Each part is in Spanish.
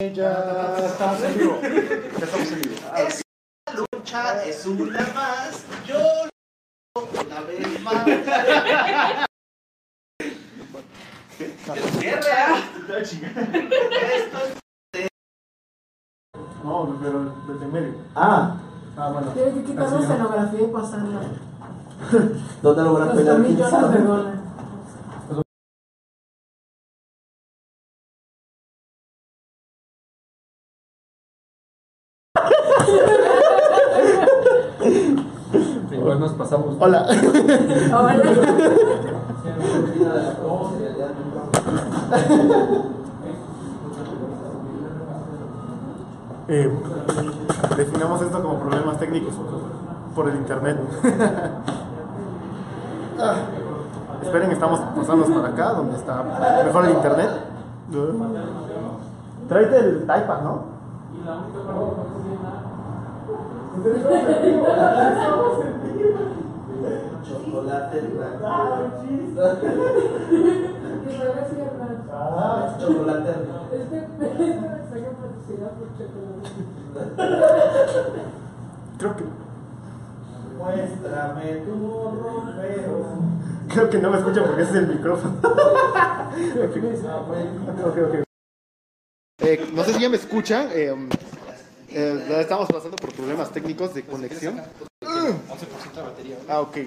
Ya estamos en vivo. Ya estamos en vivo. Esta lucha es una más. Yo lo una vez más. Es No, pero desde en medio. Ah, Ah, bueno. Tienes que quitar la escenografía y pasarla. ¿dónde lo van a Los pelear? Gola. Hola. Hola. Eh, definamos esto como problemas técnicos por el internet. Ah, esperen, estamos pasando para acá, donde está mejor el internet. Tráete el iPad, ¿no? Chocolate blanco. Ah, Chocolate. Este mensaje patrocinado por chocolate. creo que Muéstrame tu ropero. creo que no me escucha porque ese es el micrófono. Ok, ok. Eh, no sé si ya me escuchan. eh, eh, ya estamos pasando por problemas técnicos de conexión. 11% de batería. Ah, ok. No. Ah.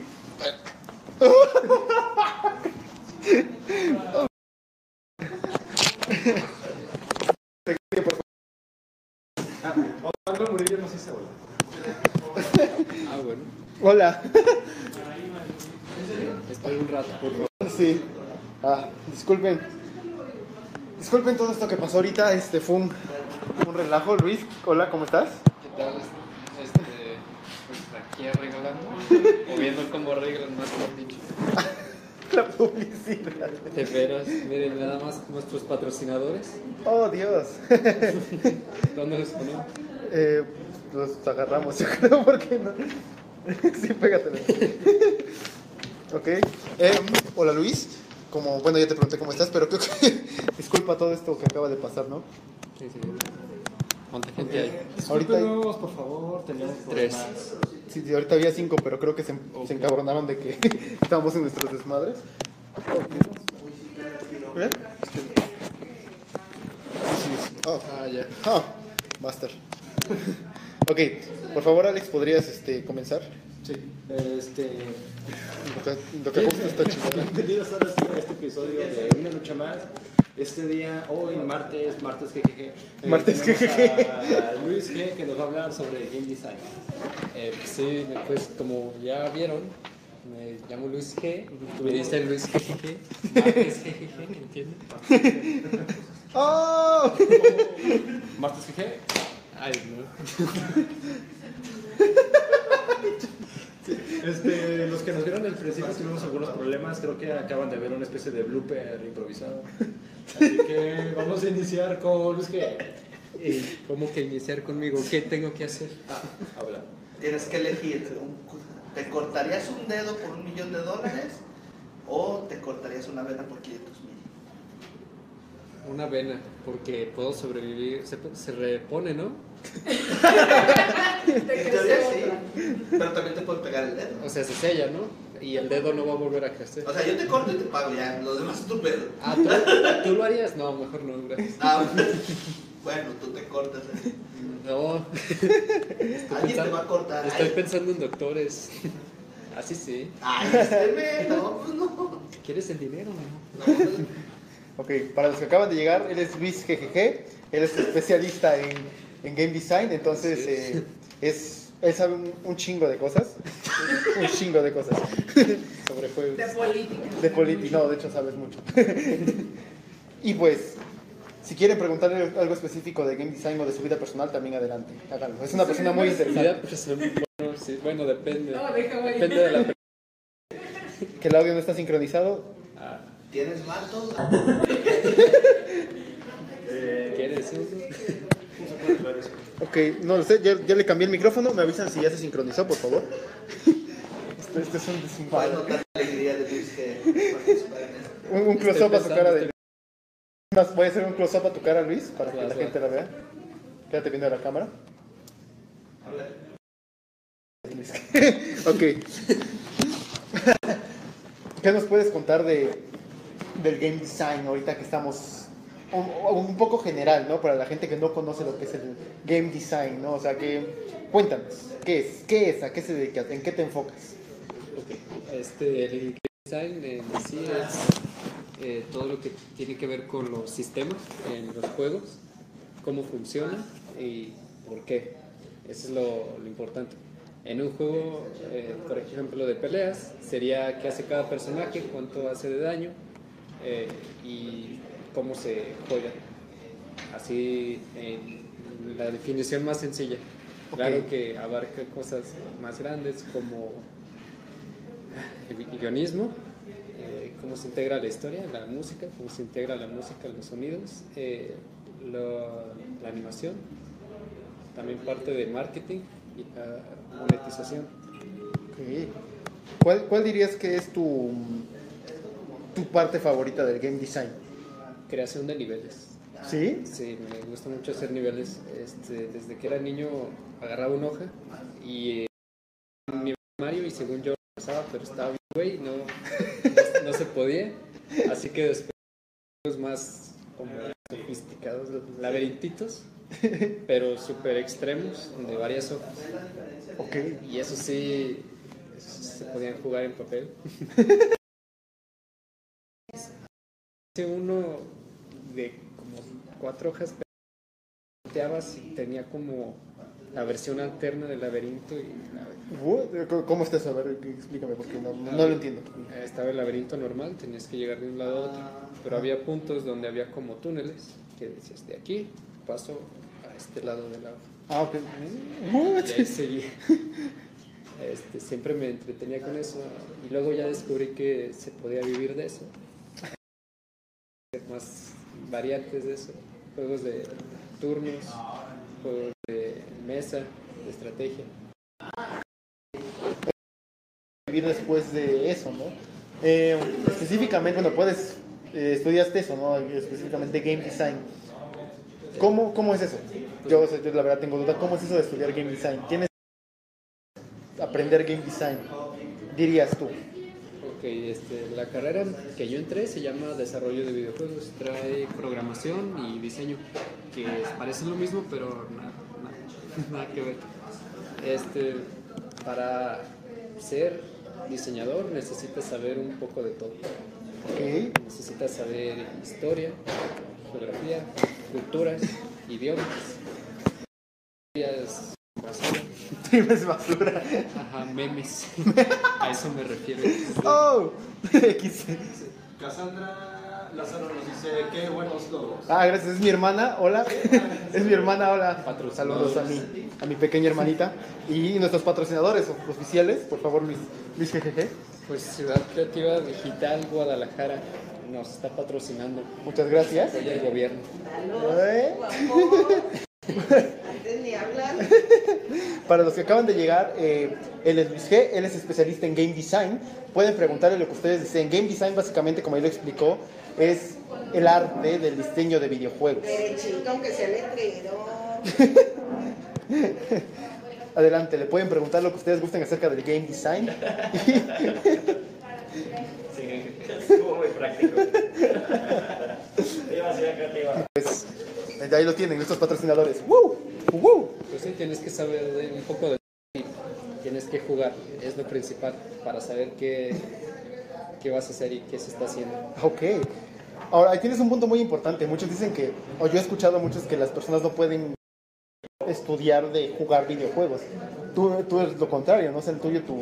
Hola. Estoy un rato, por favor. Sí. Ah, disculpen. Disculpen todo esto que pasó ahorita. Este fue un, un relajo. Luis, hola, ¿cómo estás? ¿Qué tal? Aquí arreglando. O viendo cómo arreglan más por dicho. La publicidad. De veras, miren nada más nuestros patrocinadores. Oh, Dios. ¿Dónde los ponemos? Eh, los agarramos, yo creo, porque no. sí, pégatelo. ok. Eh, hola Luis. Como, bueno, ya te pregunté cómo estás, pero creo que. Disculpa todo esto que acaba de pasar, ¿no? Sí, sí. ¿Cuánta gente hay? Ahorita hay- por favor, tenemos Tres. Sí, sí, ahorita había cinco, pero creo que se, se encabronaron de que estábamos en nuestros desmadres. ¿Eh? Sí, sí. Oh, Ah, ya. master. ok, por favor, Alex, ¿podrías este, comenzar? Sí, este. Lo que, lo que justo está chingando. Bienvenidos ahora sí a este episodio de Una Lucha Más. Este día, hoy, martes, martes GGG. eh, Martes GGG. A Luis G, que nos va a hablar sobre game design. Eh, pues sí, pues como ya vieron, me llamo Luis G. Me dicen Luis GGG. Martes GGG, ¿entienden? ¡Oh! Martes GG. Ay, no. Este, los que nos vieron al principio tuvimos algunos problemas. Creo que acaban de ver una especie de blooper improvisado. Así que vamos a iniciar con. Eh, ¿Cómo que iniciar conmigo? ¿Qué tengo que hacer? Ah, habla. Tienes que elegir. ¿Te cortarías un dedo por un millón de dólares? ¿O te cortarías una vena por 500 mil? Una vena, porque puedo sobrevivir. Se, se repone, ¿no? En teoría sí. Pero también te puede pegar el dedo. O sea, se sella, ¿no? Y el dedo no va a volver a crecer. O sea, yo te corto y te pago ya. Los demás es tu pedo. Ah, ¿tú, ¿tú lo harías? No, mejor no, gracias. Ah, bueno, tú te cortas. ¿eh? No. Alguien te va a cortar. Estoy Ay, pensando en doctores. Así sí. Ay, este. No, pues no. ¿Quieres el dinero no? No, Ok, para los que acaban de llegar, él es Luis GGG, él es especialista en, en game design, entonces eh, es, él sabe un, un chingo de cosas, un chingo de cosas sobre juegos. De política. De política, no, de hecho sabes mucho. y pues, si quieren preguntarle algo específico de game design o de su vida personal, también adelante, háganlo. Es una persona muy interesante. bueno, sí, bueno, depende. No, déjame ahí. Depende de la persona. Que el audio no está sincronizado. Ah, ¿Tienes matos? ¿Quieres uno? Ok, no lo sé, ya, ya le cambié el micrófono, me avisan si ya se sincronizó, por favor. Este, este es un desinfado. notar la alegría de Luis que participar en esto. Un, un close-up a su cara de... Más, voy a hacer un close-up a tu cara, Luis, para que la gente la vea. Quédate viendo la cámara. ok. ¿Qué nos puedes contar de, del game design ahorita que estamos un, un poco general, ¿no? Para la gente que no conoce lo que es el game design, ¿no? O sea, que cuéntanos, ¿qué es? ¿Qué es? ¿A qué se dedica? ¿En qué te enfocas? Ok, Este, el game design en sí es eh, todo lo que tiene que ver con los sistemas en los juegos, cómo funciona y por qué. Eso es lo, lo importante. En un juego, eh, por ejemplo, de peleas, sería qué hace cada personaje, cuánto hace de daño eh, y cómo se juega. Así, en la definición más sencilla. Claro que abarca cosas más grandes como el gui- guionismo, eh, cómo se integra la historia, la música, cómo se integra la música, los sonidos, eh, lo- la animación, también parte de marketing y la monetización. Ok. ¿Cuál, ¿Cuál dirías que es tu, tu parte favorita del game design? Creación de niveles. ¿Sí? Sí, me gusta mucho hacer niveles. Este, desde que era niño agarraba una hoja y eh, un de Mario y según yo pasaba, pero estaba bien güey, no, no, no se podía. Así que después más como sofisticados, laberintitos, pero súper extremos, de varias hojas. Ok. Y eso sí, se podían jugar en papel. Hice uno de como cuatro hojas, volteabas y tenía como la versión alterna del laberinto y la-? ¿Cómo está eso? A ver, explícame porque no, no lo entiendo. estaba el laberinto normal, tenías que llegar de un lado a otro, pero había puntos donde había como túneles que decías de aquí paso a este lado de la hoja. Ah, ok. Y ahí seguí. Este, siempre me entretenía con eso y luego ya descubrí que se podía vivir de eso. Variantes de eso, juegos de turnos, juegos de mesa, de estrategia. Vivir después de eso, ¿no? Eh, específicamente, bueno, puedes, eh, estudiaste eso, ¿no? Específicamente game design. ¿Cómo, cómo es eso? Yo, yo la verdad tengo duda, ¿cómo es eso de estudiar game design? ¿Tienes aprender game design? Dirías tú. Ok, este, la carrera que yo entré se llama Desarrollo de Videojuegos. Trae programación y diseño, que parecen lo mismo, pero nada, nada, nada que ver. Este, para ser diseñador necesitas saber un poco de todo. Necesitas saber historia, geografía, culturas, idiomas. Historias, basura. Ajá, memes. A eso me refiero. Oh, X. Cassandra Lázaro nos dice qué buenos logros. Ah, gracias. Es mi hermana. Hola. Es mi hermana. Hola. Saludos a mi, a mi pequeña hermanita. Y nuestros patrocinadores oficiales. Por favor, Luis. Luis GGG. Pues Ciudad Creativa Digital Guadalajara nos está patrocinando. Muchas gracias. El gobierno. ¿Eh? Antes ni hablar. Para los que acaban de llegar, eh, él es Luis G, él es especialista en game design. Pueden preguntarle lo que ustedes deseen. Game design, básicamente, como él lo explicó, es el arte del diseño de videojuegos. Derechito, aunque sea letrero. Adelante, le pueden preguntar lo que ustedes gusten acerca del game design. Sí, estuvo muy práctico. Pues de ahí lo tienen, nuestros patrocinadores. ¡Woo! ¡Woo! Pues sí, tienes que saber de un poco de tienes que jugar, es lo principal, para saber qué, qué vas a hacer y qué se está haciendo. Ok. Ahora, ahí tienes un punto muy importante. Muchos dicen que, o yo he escuchado a muchos que las personas no pueden estudiar de jugar videojuegos. Tú, tú eres lo contrario, ¿no? O sea, el tuyo, tu,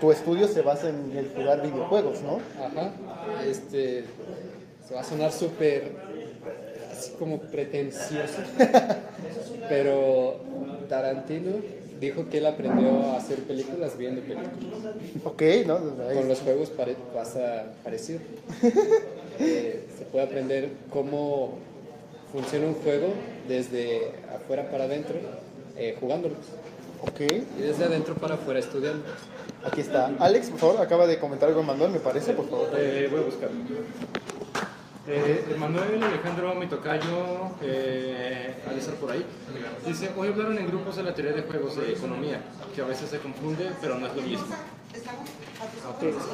tu estudio se basa en el jugar videojuegos, ¿no? Ajá, este, se va a sonar súper, así como pretencioso, pero Tarantino dijo que él aprendió a hacer películas viendo películas. Ok, ¿no? Con los juegos pare- pasa parecido. Eh, se puede aprender cómo funciona un juego desde afuera para adentro, eh, jugándolos, Ok, y desde adentro para afuera estudiándolos. aquí está. Alex, por favor, acaba de comentar algo Manuel, me parece, por favor. Eh, voy a buscar. Eh, Manuel Alejandro, mi tocayo, eh, de estar por ahí. Dice, hoy hablaron en grupos de la teoría de juegos de economía, que a veces se confunde, pero no es lo mismo.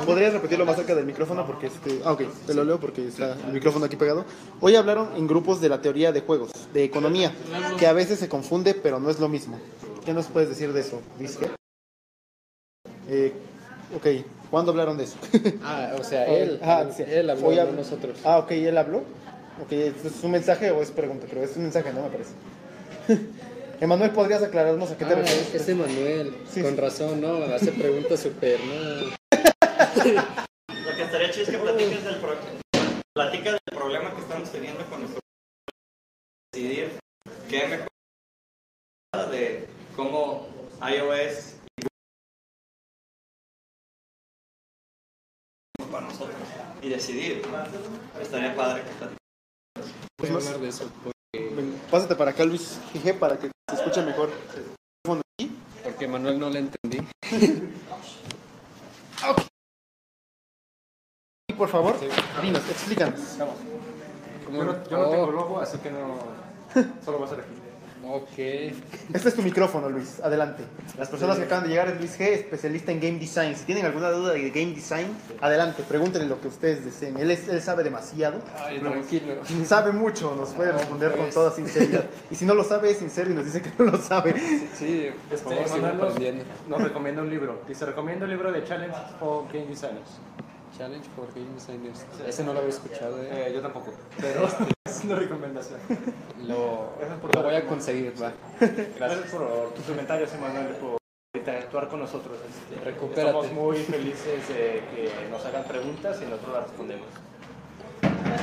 ¿Podrías repetirlo más cerca del micrófono? Porque este... Ah, ok, te lo leo porque está el micrófono aquí pegado. Hoy hablaron en grupos de la teoría de juegos, de economía, que a veces se confunde, pero no es lo mismo. ¿Qué nos puedes decir de eso, Vizque? Eh, ok, ¿cuándo hablaron de eso? Ah, o sea, él, Ah, sí. él habló, Hoy nosotros. Ah, ok, él habló. Ok, ¿es un mensaje o es pregunta? Pero es un mensaje, no me parece. Emanuel, ¿podrías aclararnos a qué te Ah, refieres? es Emanuel, Sí, con sí. razón, ¿no? Hace preguntas súper, ¿no? Lo que estaría chido es que platiques del, pro... platica del problema que estamos teniendo con nuestro decidir qué mejor de cómo iOS para nosotros y decidir. Estaría padre que. Voy a hablar de eso, porque, Ven, Pásate para acá, Luis Gige, para que se escuche mejor. porque Manuel no le entendí. Y por favor, dinos, explícanos. Yo no, yo no Oh, tengo logo, así que no... Solo va a ser aquí. Ok. Este es tu micrófono, Luis. Adelante. Las personas que acaban de llegar es Luis G, especialista en game design. Si tienen alguna duda de game design, adelante, pregúntenle lo que ustedes deseen. Él, es- él sabe demasiado. Ay, tranquilo. Sabe mucho, nos puede responder con toda sinceridad. Y si no lo sabe, es sincero y nos dice que no lo sabe. Sí, por Este, favor, sigo Manuel nos, aprendiendo. nos recomienda un libro. Dice, recomienda un libro de Challenge for Game Designers. Challenge for Game Designers. Ese no lo había escuchado, ¿eh? Eh, yo tampoco, pero es una recomendación. Lo, por voy a conseguir, va. Gracias por tus comentarios, Emanuel, por interactuar con nosotros. Este, Recupérate. Estamos muy felices de que nos hagan preguntas y nosotros las respondemos.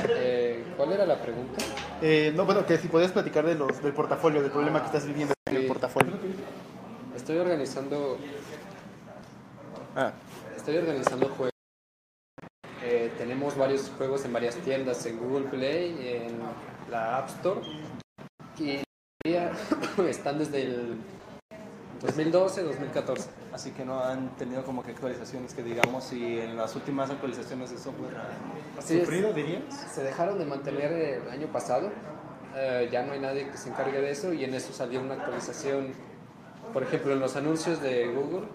Eh, ¿Cuál era la pregunta? Eh, no, bueno, que si podías platicar de los, del portafolio, del problema que estás viviendo en el Sí. portafolio. Estoy organizando Ah, Estoy organizando juegos. Tenemos varios juegos en varias tiendas, en Google Play, en la App Store. Y ya están desde el 2012, 2014. Así que no han tenido como que actualizaciones que digamos y en las últimas actualizaciones de software es. sufrido, dirías. Se dejaron de mantener el año pasado. Eh, ya no hay nadie que se encargue de eso y en eso salió una actualización. Por ejemplo, en los anuncios de Google,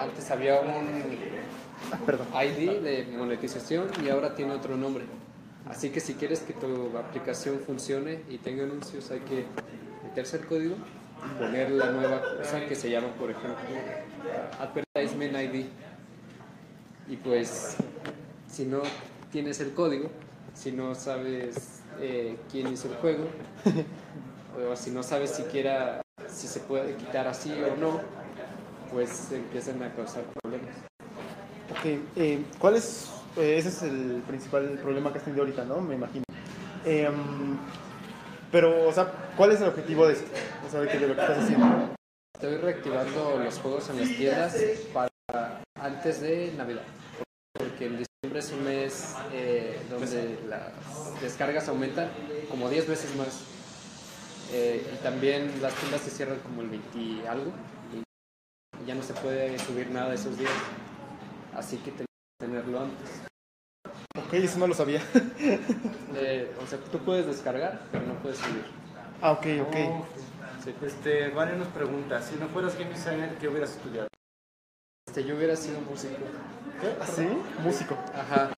antes había un perdón. ID de monetización y ahora tiene otro nombre. Así que si quieres que tu aplicación funcione y tenga anuncios, hay que meterse el código y poner la nueva cosa que se llama, por ejemplo, Advertisement ID. Y pues, si no tienes el código, si no sabes eh, quién hizo el juego, o si no sabes siquiera si se puede quitar así o no, pues empiezan a causar problemas. Ok, eh, ¿cuál es? eh, ese es el principal problema que has tenido ahorita, ¿no? Me imagino. Em, pero, o sea, ¿cuál es el objetivo de esto? O sea, de, que- de lo que estás haciendo. Estoy reactivando los juegos en las tiendas para antes de Navidad. Porque en diciembre es un mes eh, donde las descargas aumentan como 10 veces más. Eh, y también las tiendas se cierran como el 20 y algo. Y ya no se puede subir nada esos días. Así que tengo que tenerlo antes. Ok, eso no lo sabía. Eh, o sea, tú puedes descargar, pero no puedes subir. ah, ok, ok. Sí. Este, Vane nos pregunta, si no fueras game designer, ¿qué hubieras estudiado? Este, yo hubiera sido músico. ¿Ah, sí? Músico. Ajá.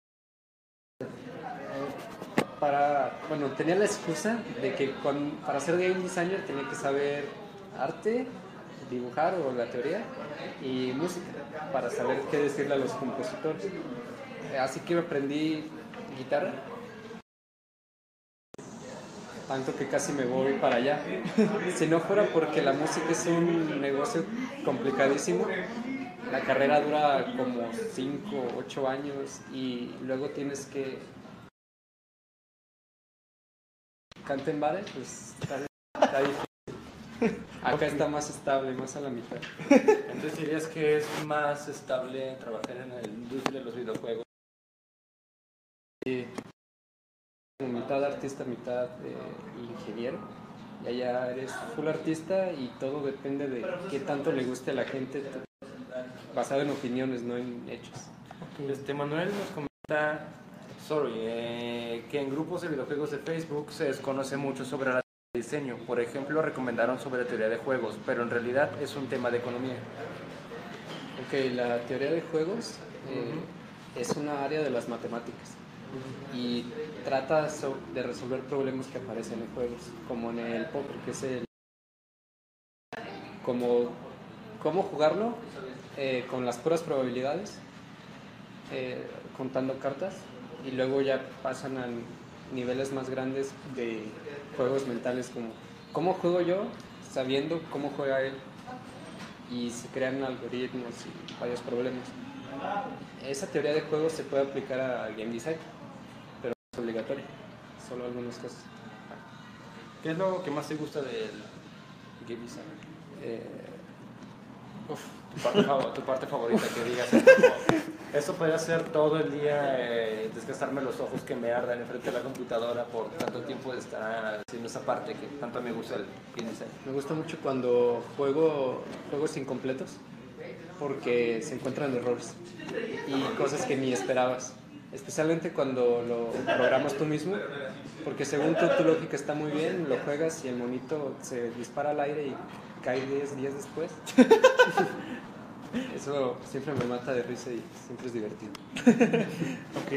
Para, bueno, tenía la excusa de que para ser game designer tenía que saber arte, dibujar o la teoría y música para saber qué decirle a los compositores. Eh, Así que aprendí guitarra. Tanto que casi me voy para allá. Si no fuera porque la música es un negocio complicadísimo, la carrera dura como 5 o 8 años y luego tienes que canta en bares, pues está, está difícil. Acá está más estable, más a la mitad. Entonces dirías que es más estable trabajar en la industria de los videojuegos. Como mitad artista, mitad eh, ingeniero. Y allá eres full artista y todo depende de qué tanto le guste a la gente, basado en opiniones, no en hechos. Este, Manuel nos comenta Sorry, eh, que en grupos de videojuegos de Facebook se desconoce mucho sobre el diseño. Por ejemplo, recomendaron sobre teoría de juegos, pero en realidad es un tema de economía. Ok, la teoría de juegos eh, es una área de las matemáticas y trata so- de resolver problemas que aparecen en juegos, como en el póker, que es el... como cómo jugarlo eh, con las puras probabilidades, eh, contando cartas, y luego ya pasan a niveles más grandes de juegos mentales, como cómo juego yo sabiendo cómo juega él y se crean algoritmos y varios problemas. Esa teoría de juegos se puede aplicar a game design, pero es obligatorio, solo algunas cosas. ¿Qué es lo que más te gusta del game design? Eh, Uf, tu parte, tu parte favorita, que digas esto. Esto podría ser todo el día, eh, desgastarme los ojos que me ardan enfrente de la computadora por tanto tiempo de estar haciendo esa parte que tanto me gusta el game design. me gusta mucho cuando juego juegos incompletos porque se encuentran errores y cosas que ni esperabas. Especialmente cuando lo programas tú mismo, porque según tú tu lógica está muy bien, lo juegas y el monito se dispara al aire y cae 10 días después. Eso siempre me mata de risa y siempre es divertido. Ok.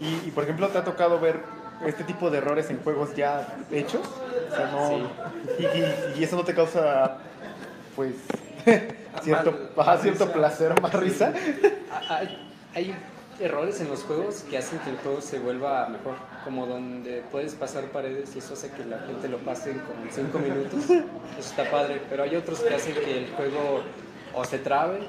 Y, y, por ejemplo, ¿te ha tocado ver este tipo de errores en juegos ya hechos? O sea, no. Y, y- y eso no te causa, pues, cierto, cierto risa. placer, más risa. Hay, hay errores en los juegos que hacen que el juego se vuelva mejor, como donde puedes pasar paredes y eso hace que la gente lo pase en como 5 minutos. Eso está padre, pero hay otros que hacen que el juego o se trabe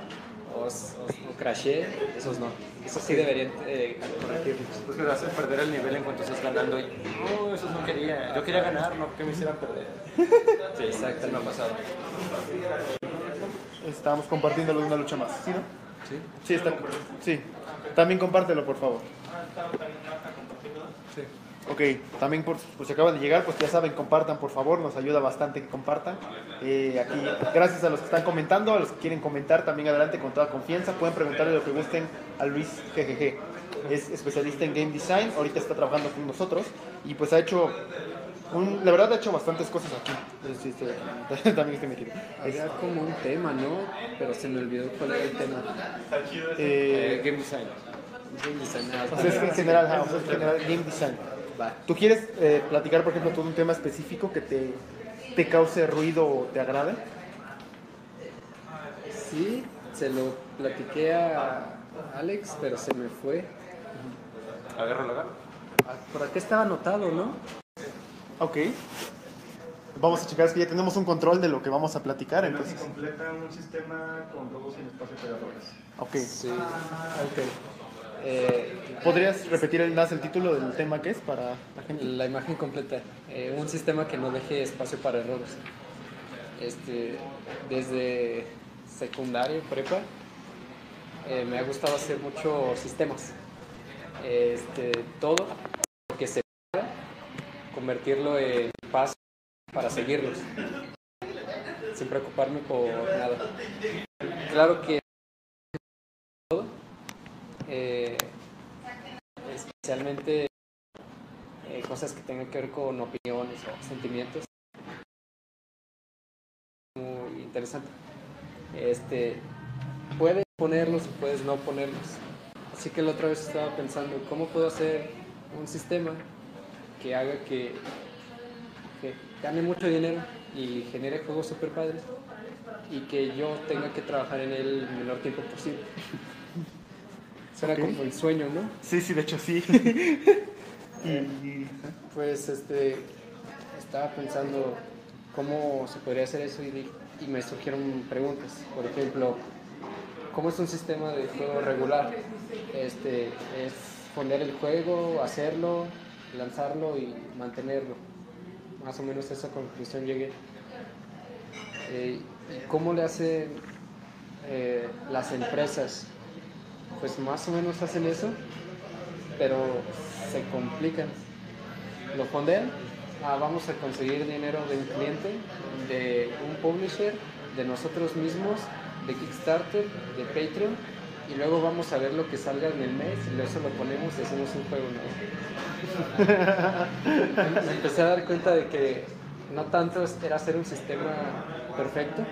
o, o, o crashee, esos no. Eso sí deberían eh, corregirlos. Pues que te hace perder el nivel en cuanto estás ganando y no, eso no quería. Yo quería ganar, no que me hicieran perder. Sí, exacto, me ha pasado. Estábamos compartiéndolo de una lucha más, ¿sí, no? ¿sí? Sí, está. Sí. También compártelo, por favor. Ok, también por, por si acaban de llegar, pues ya saben, compartan por favor, nos ayuda bastante que compartan. Eh, aquí, gracias a los que están comentando, a los que quieren comentar, también adelante con toda confianza, pueden preguntarle lo que gusten a Luis GGG. Es especialista en game design, ahorita está trabajando con nosotros y pues ha hecho, un, la verdad ha hecho bastantes cosas aquí. Sí, estoy- también estoy metido. Había como un tema, ¿no? Pero se me olvidó cuál era el tema. eh, Eh, game design. Game design, o sea, es que en general, ajá, o sea, es en general game design. Va. ¿Tú quieres eh, platicar, por ejemplo, todo un tema específico que te, te cause ruido o te agrade? Sí, se lo platiqué a Alex, pero se me fue. Agárralo, agárralo. Ah, Por acá estaba anotado, ¿no? Ok. Vamos a checar, es que ya tenemos un control de lo que vamos a platicar, entonces. completa un sistema con robos sin espacio para errores. Ok. Sí. Ok. Eh, ¿Podrías repetir el, más el título del tema que es para la gente? la imagen completa. Eh, un sistema que no deje espacio para errores. Este, desde secundaria, prepa, eh, me ha gustado hacer muchos sistemas. Este, todo lo que se pueda, convertirlo en pasos para seguirlos. Sin preocuparme por nada. Claro que todo, eh, especialmente eh, cosas que tengan que ver con opiniones o sentimientos. Muy interesante. Este, puedes ponerlos o puedes no ponerlos. Así que la otra vez estaba pensando, ¿cómo puedo hacer un sistema que haga que, que gane mucho dinero y genere juegos super padres y que yo tenga que trabajar en él el menor tiempo posible? Será Ok. como el sueño, ¿no? Sí, sí, de hecho sí. y, Pues este, estaba pensando cómo se podría hacer eso y, me surgieron preguntas. Por ejemplo, ¿cómo es un sistema de juego regular? Este, es poner el juego, hacerlo, lanzarlo y mantenerlo. Más o menos a esa conclusión llegué. Eh, ¿Y cómo le hacen eh, las empresas? Pues más o menos hacen eso, pero se complican lo fondean, ah, vamos a conseguir dinero de un cliente, de un publisher, de nosotros mismos, de Kickstarter, de Patreon y luego vamos a ver lo que salga en el mes y eso lo ponemos y hacemos un juego nuevo. Me empecé a dar cuenta de que no tanto era hacer un sistema perfecto,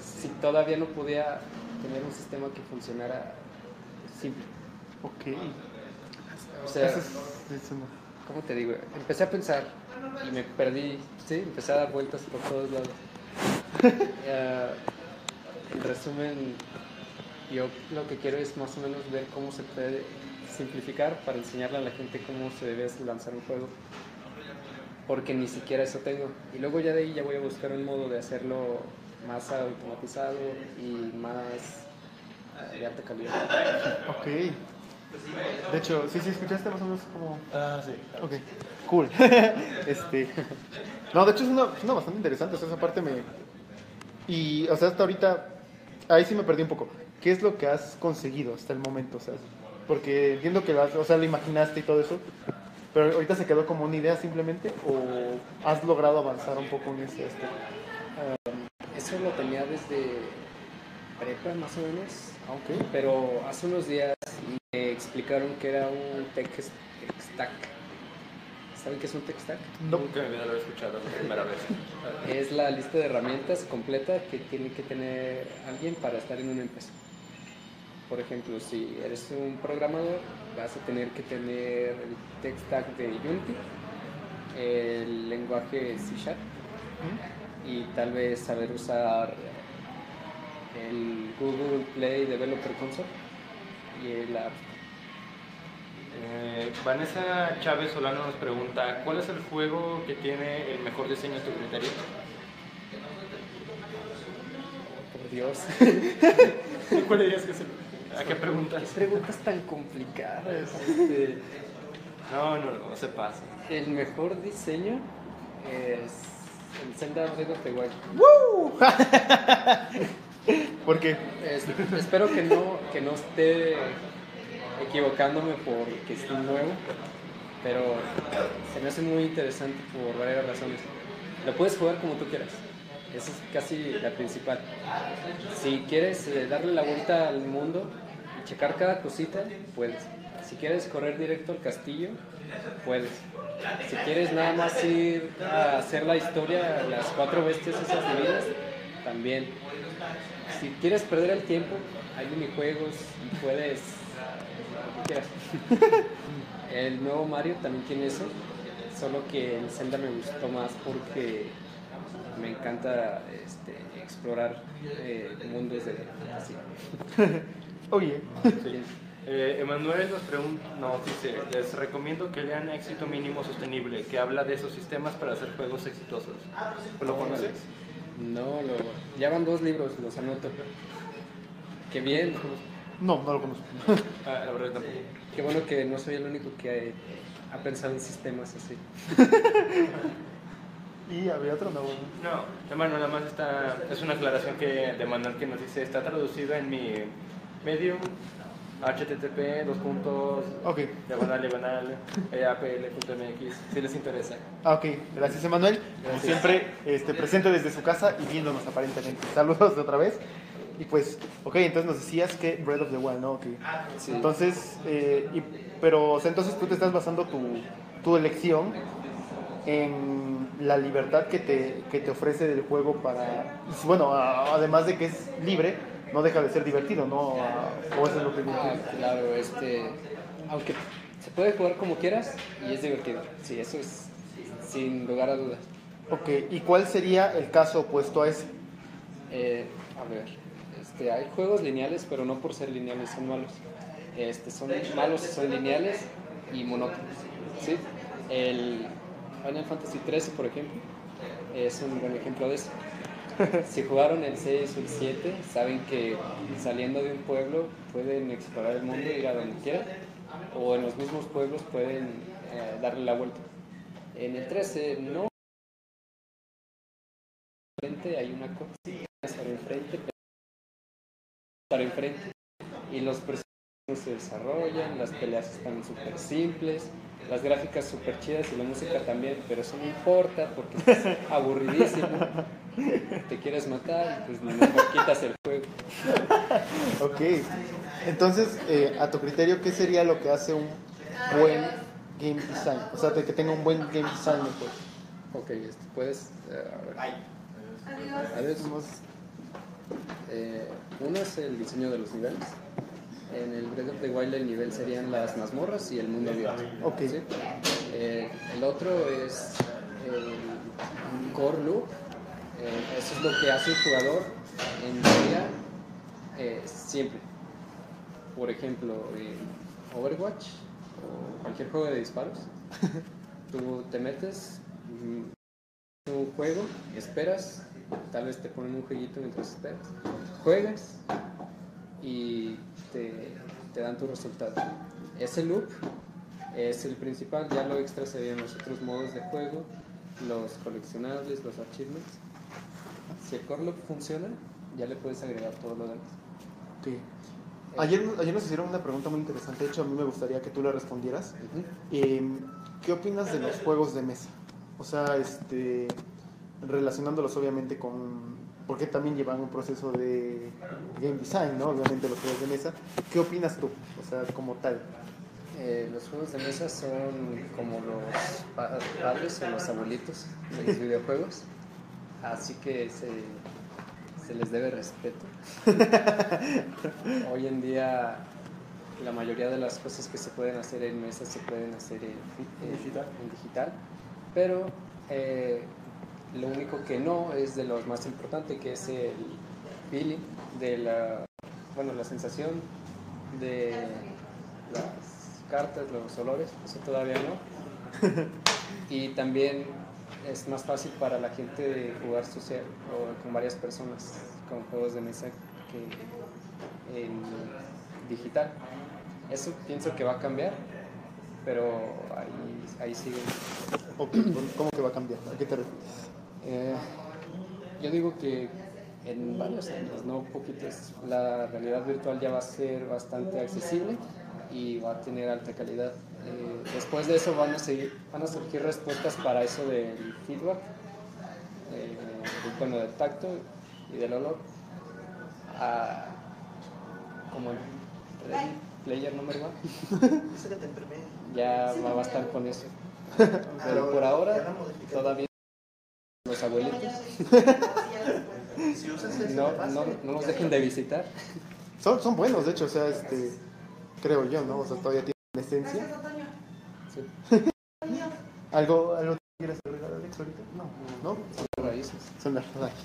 si todavía no podía tener un sistema que funcionara simple. Ok. O sea, Eso es- eso no. ¿cómo te digo? Empecé a pensar y me perdí, sí, empecé a dar vueltas por todos lados. Eh, en resumen, yo lo que quiero es más o menos ver cómo se puede simplificar para enseñarle a la gente cómo se debe lanzar un juego. Porque ni siquiera eso tengo. Y luego ya de ahí ya voy a buscar un modo de hacerlo más automatizado y más de alta calidad. Ok. De hecho, sí, sí, escuchaste más o menos como... Ah, sí. Ok, cool. este, no, de hecho es una, es una bastante interesante, o sea, esa parte me... Y, o sea, hasta ahorita, ahí sí me perdí un poco. ¿Qué es lo que has conseguido hasta el momento? O sea, porque entiendo que, lo has- o sea, lo imaginaste y todo eso, pero ahorita se quedó como una idea simplemente, o has logrado avanzar un poco en ese aspecto. Eso lo tenía desde prepa más o menos. Ok. Pero hace unos días me explicaron que era un tech stack. ¿Saben qué es un tech stack? No. Nunca vida lo he escuchado la primera vez. Es la lista de herramientas completa que tiene que tener alguien para estar en una empresa. Por ejemplo, si eres un programador, vas a tener que tener el tech stack de Unity, el lenguaje C Sharp y tal vez saber usar el Google Play Developer Console y el app. Eh, Vanessa Chávez Solano nos pregunta, ¿cuál es el juego que tiene el mejor diseño a tu criterio? Por Dios. ¿Cuál dirías que es el... ¿A qué preguntas? Preguntas tan complicadas. Este, No, no, no, se pasa. el mejor diseño es el Zelda of the Wild. ¿Por qué? Es- espero que no, que no esté equivocándome porque es nuevo, pero se me hace muy interesante por varias razones. Lo puedes jugar como tú quieras, esa es casi la principal. Si quieres eh, darle la vuelta al mundo y checar cada cosita, puedes. Si quieres correr directo al castillo, puedes. Si quieres nada más ir a hacer la historia, las cuatro bestias esas divinas, también. Si quieres perder el tiempo, hay minijuegos y puedes lo que quieras. El nuevo Mario también tiene eso, solo que el Zelda me gustó más porque me encanta este, explorar eh, mundos de fantasía. Oye. Eh, Emanuel nos pregunta, nos dice, les recomiendo que lean Éxito Mínimo Sostenible, que habla de esos sistemas para hacer juegos exitosos. ¿Lo conoces? No, lo, ya van dos libros, los anoto. Qué bien, No, no lo conozco. Ah, la verdad tampoco. qué bueno que no soy el único que ha pensado en sistemas así. y había otro, no. No, hermano, nada más está, es una aclaración que de Manuel que nos dice, está traducido en mi medium, http, dos puntos, Ok. diagonal, diagonal, eapl.mx, si les interesa. Ah, ok, gracias Emanuel. Como siempre, este, presente desde su casa y viéndonos aparentemente. Saludos de otra vez. Y pues, ok, entonces nos decías que Breath of the Wild, ¿no? Ok. Sí. Entonces, eh, y- pero, o sea, entonces tú te estás basando tu, tu elección en la libertad que te, que te ofrece el juego para, bueno, además de que es libre, no deja de ser divertido, ¿no? O eso es lo que Ah, claro, este, aunque se puede jugar como quieras y es divertido. Sí, eso es sin lugar a dudas. Ok, ¿y cuál sería el caso opuesto a ese? Eh, a ver, este, hay juegos lineales, pero no por ser lineales son malos. Este, son malos, son lineales y monótonos. ¿sí? El Final Fantasy XIII, por ejemplo, es un buen ejemplo de eso. Si jugaron el 6 o el 7, saben que saliendo de un pueblo pueden explorar el mundo, ir a donde quieran, o en los mismos pueblos pueden eh, darle la vuelta. En el 13 no. Hay una cosa para enfrente, para enfrente, y los personajes se desarrollan, las peleas están súper simples, las gráficas súper chidas y la música también, pero eso no importa porque es aburridísimo. Te quieres matar, pues mejor quitas el juego. Ok. Entonces, eh, a tu criterio, ¿qué sería lo que hace un buen game design? O sea, de que tenga un buen game design. Pues. Ok, este, puedes. eh, a ver. Ay, A ver, eh, uno es el diseño de los niveles. En el Breath of the Wild el nivel serían las mazmorras y el mundo abierto. Ok. ¿sí? Eh, el otro es el core loop. Eh, eso es lo que hace el jugador en teoría eh, siempre. Por ejemplo, en Overwatch o cualquier juego de disparos, tú te metes, mm, un juego, esperas, tal vez te ponen un jueguito mientras esperas, juegas y te, te dan tu resultado. Ese loop es el principal, ya lo extra serían los otros modos de juego, los coleccionables, los achievements. Si el core loop funciona, ya le puedes agregar todo lo demás. Ok. Ayer, ayer nos hicieron una pregunta muy interesante, de hecho a mí me gustaría que tú la respondieras. Ujú. Eh, ¿Qué opinas de los juegos de mesa? O sea, este, relacionándolos obviamente con... Porque también llevan un proceso de game design, ¿no? Obviamente los juegos de mesa. ¿Qué opinas tú? O sea, como tal. Eh, los juegos de mesa son como los pa- padres o los abuelitos de los videojuegos, así que se, se les debe respeto. Hoy en día la mayoría de las cosas que se pueden hacer en mesa se pueden hacer en, en- Digital. en digital, pero eh, lo único que no es de lo más importante que es el feeling de la, bueno, la sensación de las cartas, los olores, eso todavía no. Y también es más fácil para la gente jugar social o con varias personas con juegos de mesa que en digital. Eso pienso que va a cambiar, pero ahí, ahí sigue. ¿Cómo que va a cambiar? ¿A qué te refieres? Eh, yo digo que en varios años, no poquitos, la realidad virtual ya va a ser bastante accesible y va a tener alta calidad. Eh, después de eso van a, seguir, van a surgir respuestas para eso del feedback, eh, bueno, del tacto y del olor. Ah, como Ready Player te enfermé. ya va a estar con eso. Pero por ahora todavía los no, no, no nos dejen de visitar. Son, son buenos, de hecho, o sea, este, creo yo, ¿no? O sea, todavía tienen esencia. Sí, ¿Algo, algo que quieras agregar, Alex, ahorita? No. ¿No? son raíces. Son las raíces.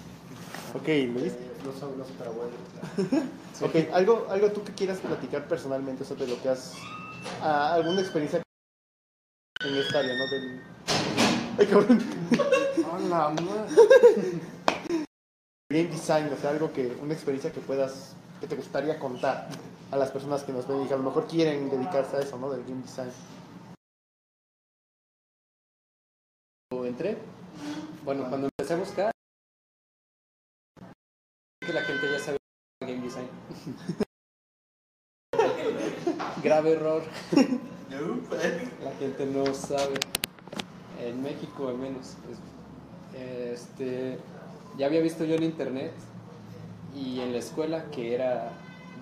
Ok, Luis. Los, los paraguayos. Ok, ¿algo, algo tú que quieras platicar personalmente sobre lo que has... ah, alguna experiencia en esta área, ¿no? Del... Ay, cabrón. Hola. Game design, o sea, algo que... Una experiencia que puedas... Que te gustaría contar a las personas que nos ven y que a lo mejor quieren dedicarse a eso, ¿no? Del game design. entré, bueno, cuando empecé a buscar, que la gente ya sabía game design. Grave error, la gente no sabe. En México al menos. Es- Este, ya había visto yo en internet y en la escuela que era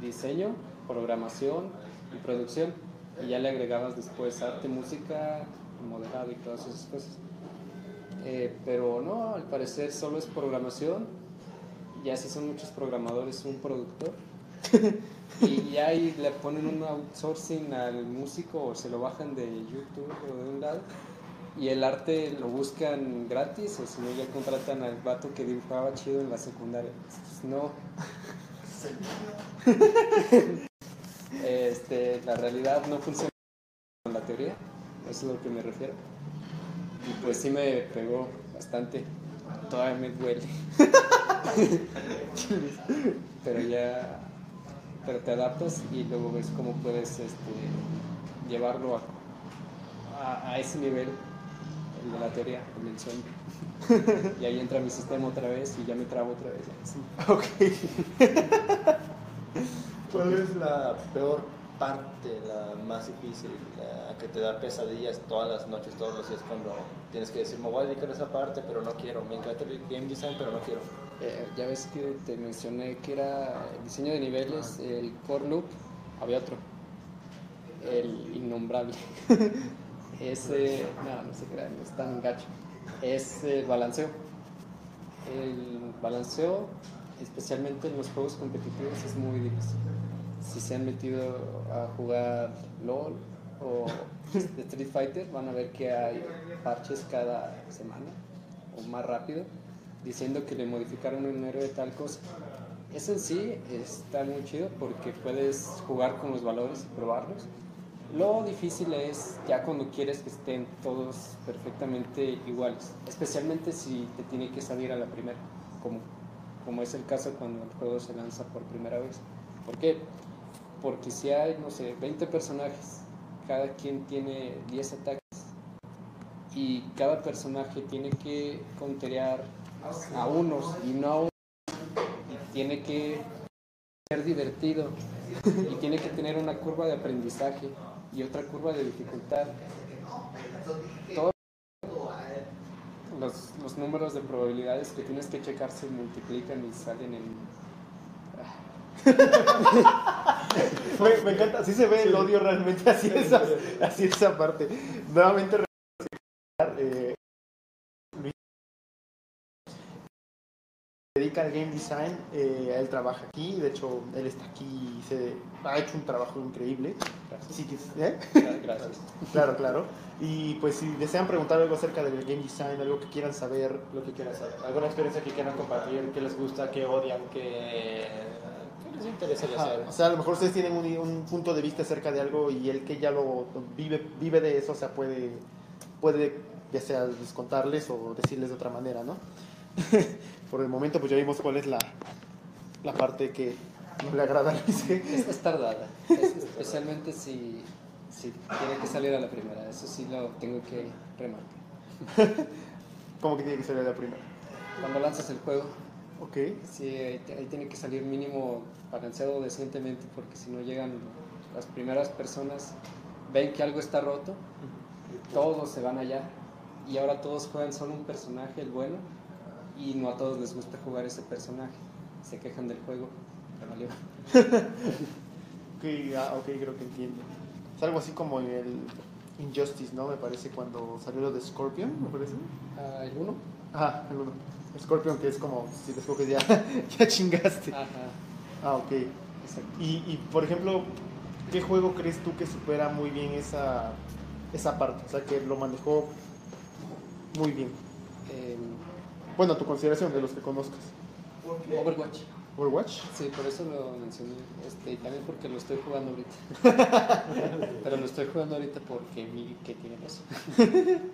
diseño, programación y producción. Y ya le agregabas después arte, música, modelado y todas esas cosas. Eh, pero no, al parecer solo es programación. Ya si son muchos programadores, un productor. y ya ahí le ponen un outsourcing al músico o se lo bajan de YouTube o de un lado. Y el arte lo buscan gratis o si no ya contratan al vato que dibujaba chido en la secundaria. Pues no. este, la realidad no funciona con la teoría, eso es a lo que me refiero. Y pues sí me pegó bastante. Todavía me duele. pero ya. Pero te adaptas y luego ves cómo puedes este, llevarlo a, a, a ese nivel, el de la teoría, el del sueño. Y ahí entra mi sistema otra vez y ya me trabo otra vez. Ok. ¿Cuál es la peor parte la más difícil, la que te da pesadillas todas las noches, todos los días cuando tienes que decir, me voy a dedicar a esa parte, pero no quiero, me encanta el game design, pero no quiero. Eh, ya ves que te mencioné que era el diseño de niveles, el core loop, había otro, el innombrable. Ese, no, no se crean, no es tan gacho. Es el balanceo. El balanceo, especialmente en los juegos competitivos, es muy difícil. Si se han metido a jugar LOL o Street Fighter, van a ver que hay parches cada semana o más rápido diciendo que le modificaron un héroe tal cosa. Eso en sí está muy chido porque puedes jugar con los valores y probarlos. Lo difícil es ya cuando quieres que estén todos perfectamente iguales, especialmente si te tiene que salir a la primera, como, como es el caso cuando el juego se lanza por primera vez. ¿Por qué? Porque si hay, no sé, 20 personajes, cada quien tiene 10 ataques y cada personaje tiene que conterear a unos y no a unos y tiene que ser divertido y tiene que tener una curva de aprendizaje y otra curva de dificultad. Todos los, los números de probabilidades que tienes que checar se multiplican y salen en... Me, me encanta, así se ve el odio realmente, así, esa, así esa parte. Nuevamente, eh, dedica al game design, eh, él trabaja aquí, de hecho, él está aquí y se ha hecho un trabajo increíble. Sí que- ¿eh? Gracias. Claro, claro. Y pues si desean preguntar algo acerca del game design, algo que quieran saber, Lo que quieran saber. ¿Alguna experiencia que quieran compartir? ¿Qué les gusta? ¿Qué odian? ¿Qué, qué les interesaría Ajá, saber? O sea, a lo mejor ustedes tienen un, un punto de vista acerca de algo y el que ya lo vive, vive de eso, o sea, puede, puede ya sea descontarles o decirles de otra manera, ¿no? Por el momento, pues ya vimos cuál es la, la parte que no le agrada a Luis. Es, es tardada, es- especialmente si, si tiene que salir a la primera, eso sí lo tengo que remarcar. ¿Cómo que tiene que ser la primera? Cuando lanzas el juego, Ok. sí, ahí, ahí tiene que salir mínimo balanceado decentemente porque si no llegan las primeras personas, ven que algo está roto, todos se van allá y ahora todos juegan solo un personaje, el bueno, y no a todos les gusta jugar ese personaje, se quejan del juego, ya valió. Ok, ah, ok, creo que entiendo. Es algo así como en el Injustice, ¿no? Me parece cuando salió lo de Scorpion, me parece. Ah, ¿El uno? Ajá, el uno. Scorpion, que es como si te escoges ya, ya chingaste. Ajá, Ah, ok. exacto. Y, y, por ejemplo, ¿qué juego crees tú que supera muy bien esa, esa parte? O sea, que lo manejó muy bien. Bueno, tu consideración de los que conozcas. Overwatch. Overwatch. Sí, por eso lo mencioné. Este, y también porque lo estoy jugando ahorita. Pero lo estoy jugando ahorita porque vi que tiene eso.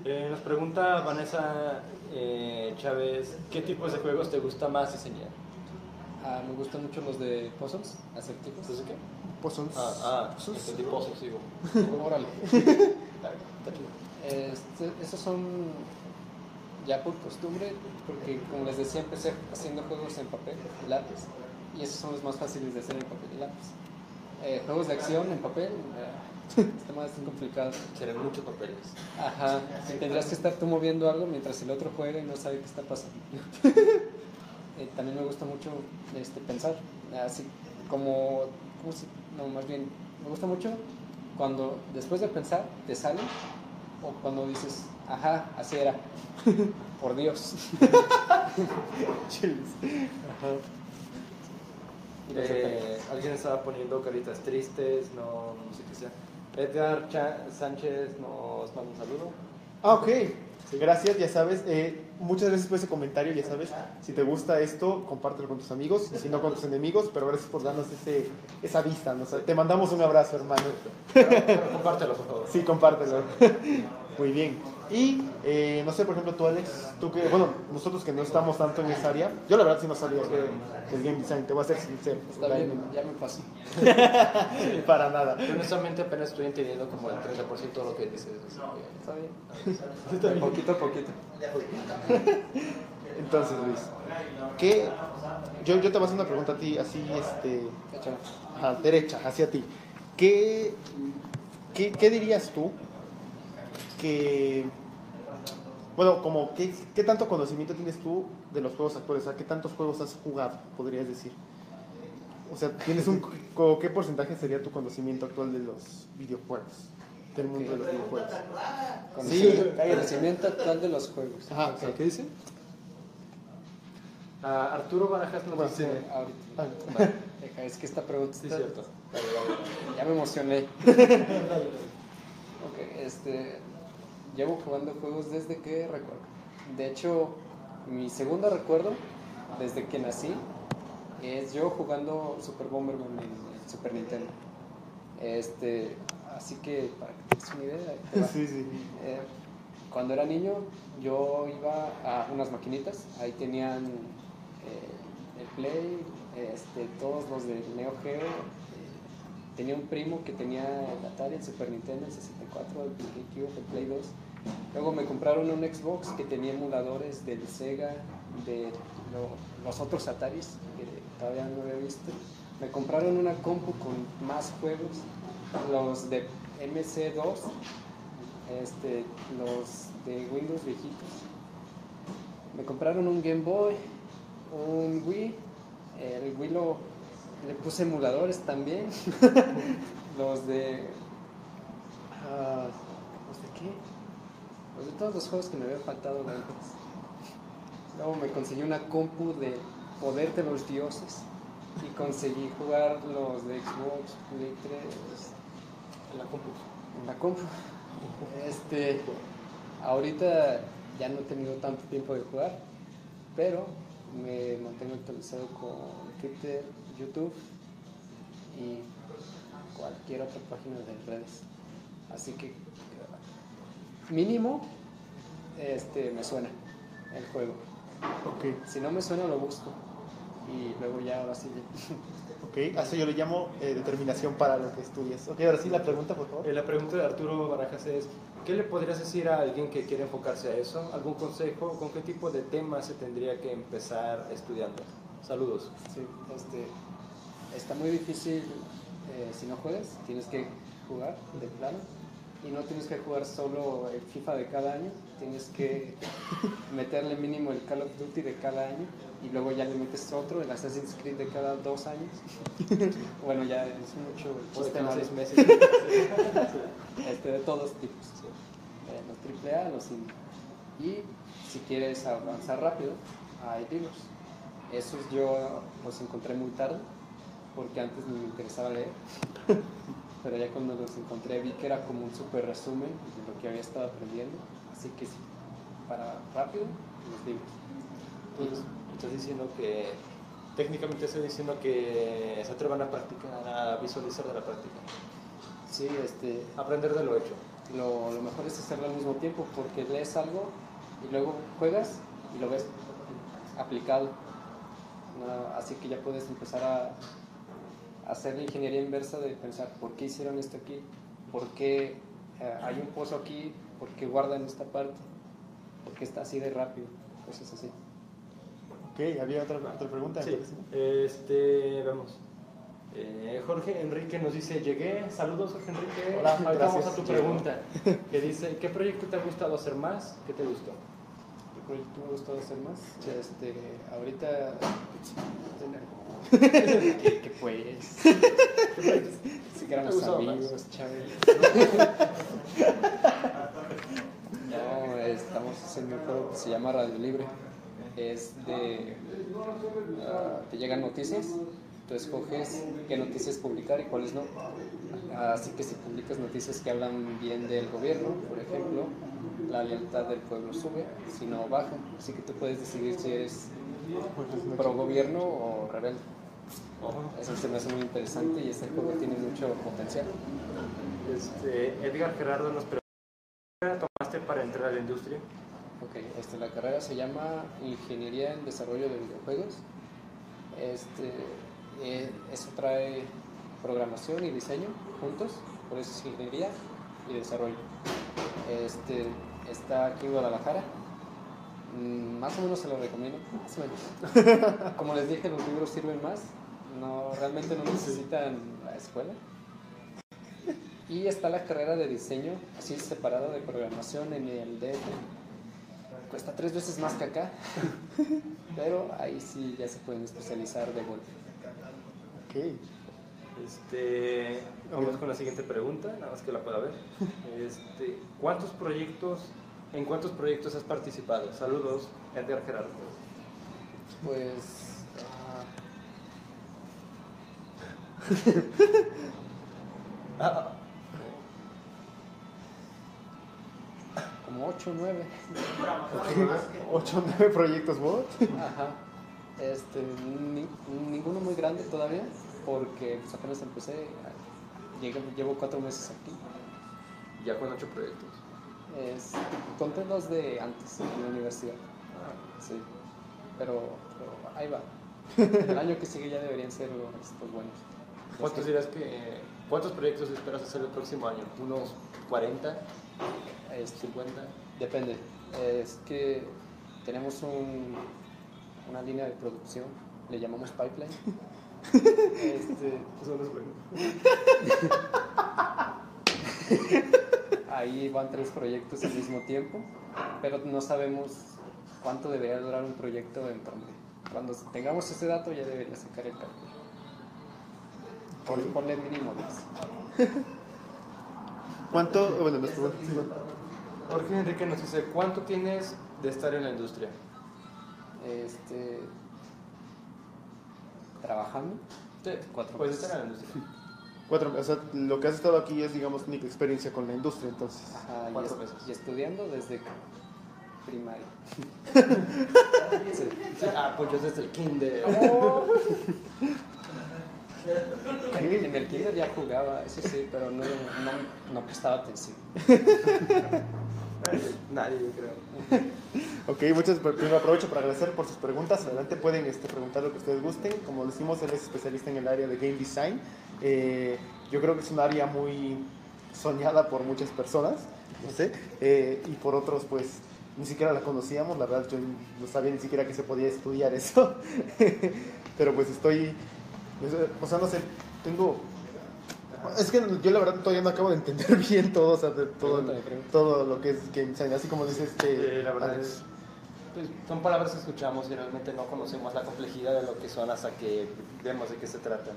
Eh, nos pregunta Vanessa eh, Chávez, ¿qué tipos de juegos te gusta más diseñar? Ah, me gustan mucho los de puzzles, acertijos. ¿Entonces qué? Son. Ah, ah, Puzzles. entendí pozos, digo. Órale. Este, esos son ya por costumbre, porque como les decía, empecé haciendo juegos en papel y lápiz. Y esos son los más fáciles de hacer en papel y lápiz. Eh, juegos de acción en papel, eh, está más complicado. Serán muchos papeles. Ajá, tendrás que estar tú moviendo algo mientras el otro juega y no sabe qué está pasando. Eh, también me gusta mucho este, pensar, así como, ¿cómo se- no, más bien, me gusta mucho cuando después de pensar te sale o cuando dices, ajá, así era, por Dios. Chiles. Los Eh, alguien estaba poniendo caritas tristes, no, no sé qué sea. Edgar Cha- Sánchez nos manda un saludo. Ah, ok. Gracias, ya sabes. eh, muchas gracias por ese comentario, ya sabes. Si te gusta esto, compártelo con tus amigos, y si no con tus enemigos, pero gracias por darnos ese, esa vista. ¿no? O sea, te mandamos un abrazo, hermano. Pero, pero compártelo, por favor. Sí, compártelo. Muy bien. Y eh, no sé, por ejemplo, tú, Alex, tú que, bueno, nosotros que no estamos tanto en esa área, yo la verdad sí no sabía que el game design, te voy a ser sincero. Está bien, ya me pasó. Para nada. Yo honestamente apenas estoy entendiendo como el 30% de lo que dices. así que- Está bien. Poquito a poquito. Entonces, Luis, ¿qué? Yo, yo te voy a hacer una pregunta a ti, así, este, Échale. a derecha, hacia ti. ¿qué, qué, qué dirías tú que... Bueno, como, ¿qué, ¿qué tanto conocimiento tienes tú de los juegos actuales? O sea, ¿qué tantos juegos has jugado, podrías decir? O sea, ¿tienes un, ¿qué porcentaje sería tu conocimiento actual de los videojuegos? Del mundo de los videojuegos. Conocimiento, conocimiento actual de los juegos. Ajá. ¿qué dice? Ah, Arturo Barajas nos Bueno, dice... sí. Ahorita. Ah, Vale, deja, es que esta pregunta Sí, está- cierto. Ya me emocioné. ok, este. Llevo jugando juegos desde que recuerdo. De hecho, mi segundo recuerdo, desde que nací, es yo jugando Super Bomberman en, Super Nintendo. Este, así que, para que una idea, te va. Sí, sí. Eh, cuando era niño, yo iba a unas maquinitas, ahí tenían eh, el Play, este, todos los de Neo Geo. eh, tenía un primo que tenía el Atari, el Super Nintendo, el 64, el GameCube, el Play 2. Luego me compraron un Xbox que tenía emuladores del Sega, de lo- los otros Ataris, que todavía no había visto. Me compraron una compu con más juegos, los de MC2, este, los de Windows viejitos. Me compraron un Game Boy, un Wii, el Wii lo, le puse emuladores también, los de... ah, ¿Los de qué? Los de todos los juegos que me habían faltado de antes. Luego me conseguí una compu de Poder de los Dioses y conseguí jugar los de Xbox, Play 3, En la compu. en la compu. Este, ahorita ya no he tenido tanto tiempo de jugar, pero me mantengo actualizado con Twitter, YouTube y cualquier otra página de redes. Así que mínimo este, me suena el juego. Ok, Si no me suena lo busco y luego ya ahora sí. ok. A eso yo le llamo eh, determinación para lo que estudias. Ok, ahora sí la pregunta, por favor. Eh, La pregunta de Arturo Barajas es, ¿qué le podrías decir a alguien que quiere enfocarse a eso? ¿Algún consejo? ¿Con qué tipo de temas se tendría que empezar estudiando? Saludos. Sí, este, está muy difícil eh, si no juegas, tienes que jugar de plano y no tienes que jugar solo el FIFA de cada año, tienes que meterle mínimo el Call of Duty de cada año y luego ya le metes otro, el Assassin's Creed de cada dos años. bueno, ya es mucho tener de- seis meses. este, de todos tipos. Los AAA, los indie. Y si quieres avanzar rápido, hay libros. Esos yo los encontré muy tarde, porque antes ni me interesaba leer. Pero ya cuando los encontré vi que era como un super resumen de lo que había estado aprendiendo. Así que sí, para rápido, los libros. Entonces, estás diciendo que, técnicamente estoy diciendo que se atrevan a practicar, a visualizar de la práctica. Sí, este, Aprender de lo hecho. lo, lo mejor es hacerlo al mismo tiempo, porque lees algo y luego juegas y lo ves aplicado. No, así que ya puedes empezar a, a hacer la ingeniería inversa de pensar por qué hicieron esto aquí, por qué eh, hay un pozo aquí, por qué guardan esta parte, por qué está así de rápido, cosas así. Ok, había otra, otra pregunta. Sí, este, vamos. Eh, Jorge Enrique nos dice, llegué, saludos Jorge Enrique, Hola, Ahorita vamos a tu pregunta, que dice, ¿qué proyecto te ha gustado hacer más? ¿Qué te gustó? ¿Qué proyecto me gustó hacer más? Este, ahorita... ¿Qué, qué pues? Si que éramos ¿Te gustaba amigos, Chávez. No, estamos haciendo un juego que se llama Radio Libre. Es de. ah, te llegan noticias, tú escoges qué noticias publicar y cuáles no. Así que si publicas noticias que hablan bien del gobierno, por ejemplo, la lealtad del pueblo sube, si no baja. Así que tú puedes decidir si eres pro gobierno o rebelde. Eso se me hace muy interesante y este juego tiene mucho potencial. Este, Edgar Gerardo nos pregunta, ¿qué tomaste para entrar a la industria? Ok, este, la carrera se llama Ingeniería en Desarrollo de Videojuegos. Este, eh, eso trae programación y diseño juntos, por eso es ingeniería y desarrollo. Este, está aquí en Guadalajara. Mm, Más o menos se lo recomiendo, más o menos. Como les dije, los libros sirven más. No, realmente no necesitan la escuela. Y está la carrera de diseño, así separada de programación en el DF. Cuesta tres veces más que acá, pero ahí sí ya se pueden especializar de golpe. Ok. Este, vamos con la siguiente pregunta, nada más que la pueda ver. Este, ¿Cuántos proyectos, en cuántos proyectos has participado? Saludos, Edgar Gerardo. Pues. ah, Ah, como 8 o 9. 8 o 9 proyectos bot. Ajá. Este, ni- ninguno muy grande todavía, porque pues, apenas empecé. Llegué- llevo 4 meses aquí. ya con ocho proyectos. Es, conté de antes en la universidad. Sí. Pero, pero ahí va. El año que sigue ya deberían ser estos buenos. ¿Cuántos dirás que, cuántos proyectos esperas hacer el próximo año? ¿Unos 40? Este, 50? Depende. Es que tenemos un, una línea de producción, le llamamos pipeline. Este, Eso no es bueno. ahí van tres proyectos al mismo tiempo, pero no sabemos cuánto debería durar un proyecto en promedio. Cuando tengamos ese dato ya debería sacar el cálculo. Pon- Ponle mínimo 10. ¿Cuánto? Bueno, nos preguntan. Jorge Enrique nos dice, ¿cuánto tienes de estar en la industria? Este, trabajando. Sí, Cuatro Puedes meses. estar en la industria. Cuatro, o sea, lo que has estado aquí es, digamos, única experiencia con la industria, entonces. Ajá, y, Cuatro es- meses. y estudiando desde primaria. Sí. Sí, ah, pues yo desde el kinder. En, en el kinder ya jugaba, eso sí, pero no, no, no prestaba atención. Nadie, yo creo. Ok, muchas primero aprovecho para agradecer por sus preguntas. Adelante pueden este, preguntar lo que ustedes gusten. Como decimos, él es especialista en el área de game design. Eh, yo creo que es un área muy soñada por muchas personas, no sé, eh, y por otros, pues ni siquiera la conocíamos. La verdad, yo no sabía ni siquiera que se podía estudiar eso. Pero pues estoy, o sea, no sé, tengo es que yo la verdad todavía no acabo de entender bien todo, o sea, de todo, todo lo que es game design, así como dices que Sí, la verdad Alex. es, pues, son palabras que escuchamos y realmente no conocemos la complejidad de lo que son hasta que vemos de qué se trata.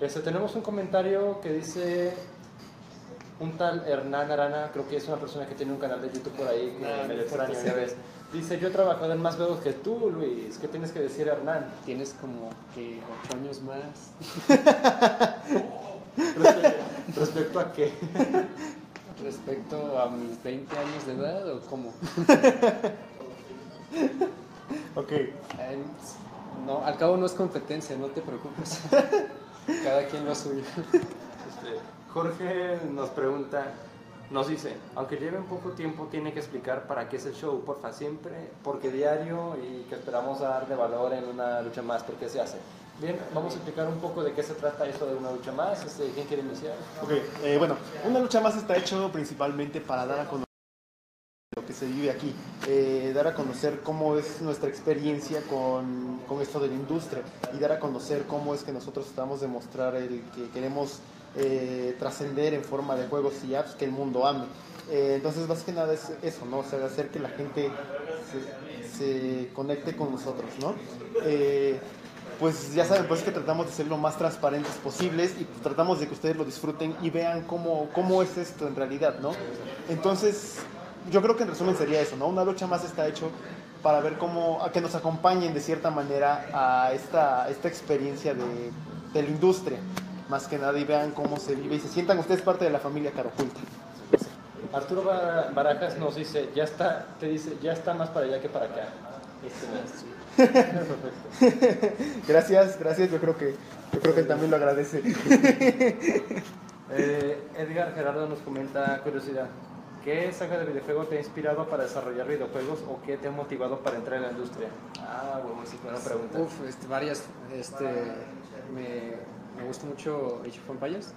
Este, tenemos un comentario que dice un tal Hernán Arana, creo que es una persona que tiene un canal de YouTube por ahí que Ah, me extraño, ya ves. Dice, yo he trabajado en más juegos que tú, Luis. ¿Qué tienes que decir, Hernán? Tienes como que 8 años más. Respecto, respecto a qué? Respecto a mis 20 años de edad o cómo? Ok, no, al cabo no es competencia, no te preocupes. Cada quien lo suyo. Este, Jorge nos pregunta, nos dice, aunque lleve un poco tiempo, tiene que explicar para qué es el show, porfa, siempre, porque diario y que esperamos dar de valor en una lucha más, ¿por qué se hace? Bien, vamos a explicar un poco de qué se trata eso de una lucha más. Este, ¿Quién quiere iniciar? ok. eh, bueno, una lucha más está hecho principalmente para dar a conocer lo que se vive aquí, eh, dar a conocer cómo es nuestra experiencia con, con esto de la industria y dar a conocer cómo es que nosotros estamos demostrar el que queremos eh, trascender en forma de juegos y apps que el mundo ame. Eh, entonces, más que nada es eso, ¿no? O sea, hacer que la gente se, se conecte con nosotros, ¿no? Pues ya saben, pues que tratamos de ser lo más transparentes posibles y pues, tratamos de que ustedes lo disfruten y vean cómo, cómo es esto en realidad, ¿no? Entonces, yo creo que en resumen sería eso, ¿no? Una lucha más está hecho para ver cómo, a que nos acompañen de cierta manera a esta, esta experiencia de, de la industria, más que nada, y vean cómo se vive y se sientan ustedes parte de la familia Caroculta. Arturo Bar- Barajas nos dice, ya está, te dice, ya está más para allá que para acá. Gracias, gracias, yo creo que, yo creo que él también lo agradece. Eh, Edgar Gerardo nos comenta curiosidad. ¿Qué saga de videojuego te ha inspirado para desarrollar videojuegos o qué te ha motivado para entrar en la industria? Ah, bueno, sí, buena pregunta. Uf, este, varias. Este, me, me gusta mucho Age of Empires.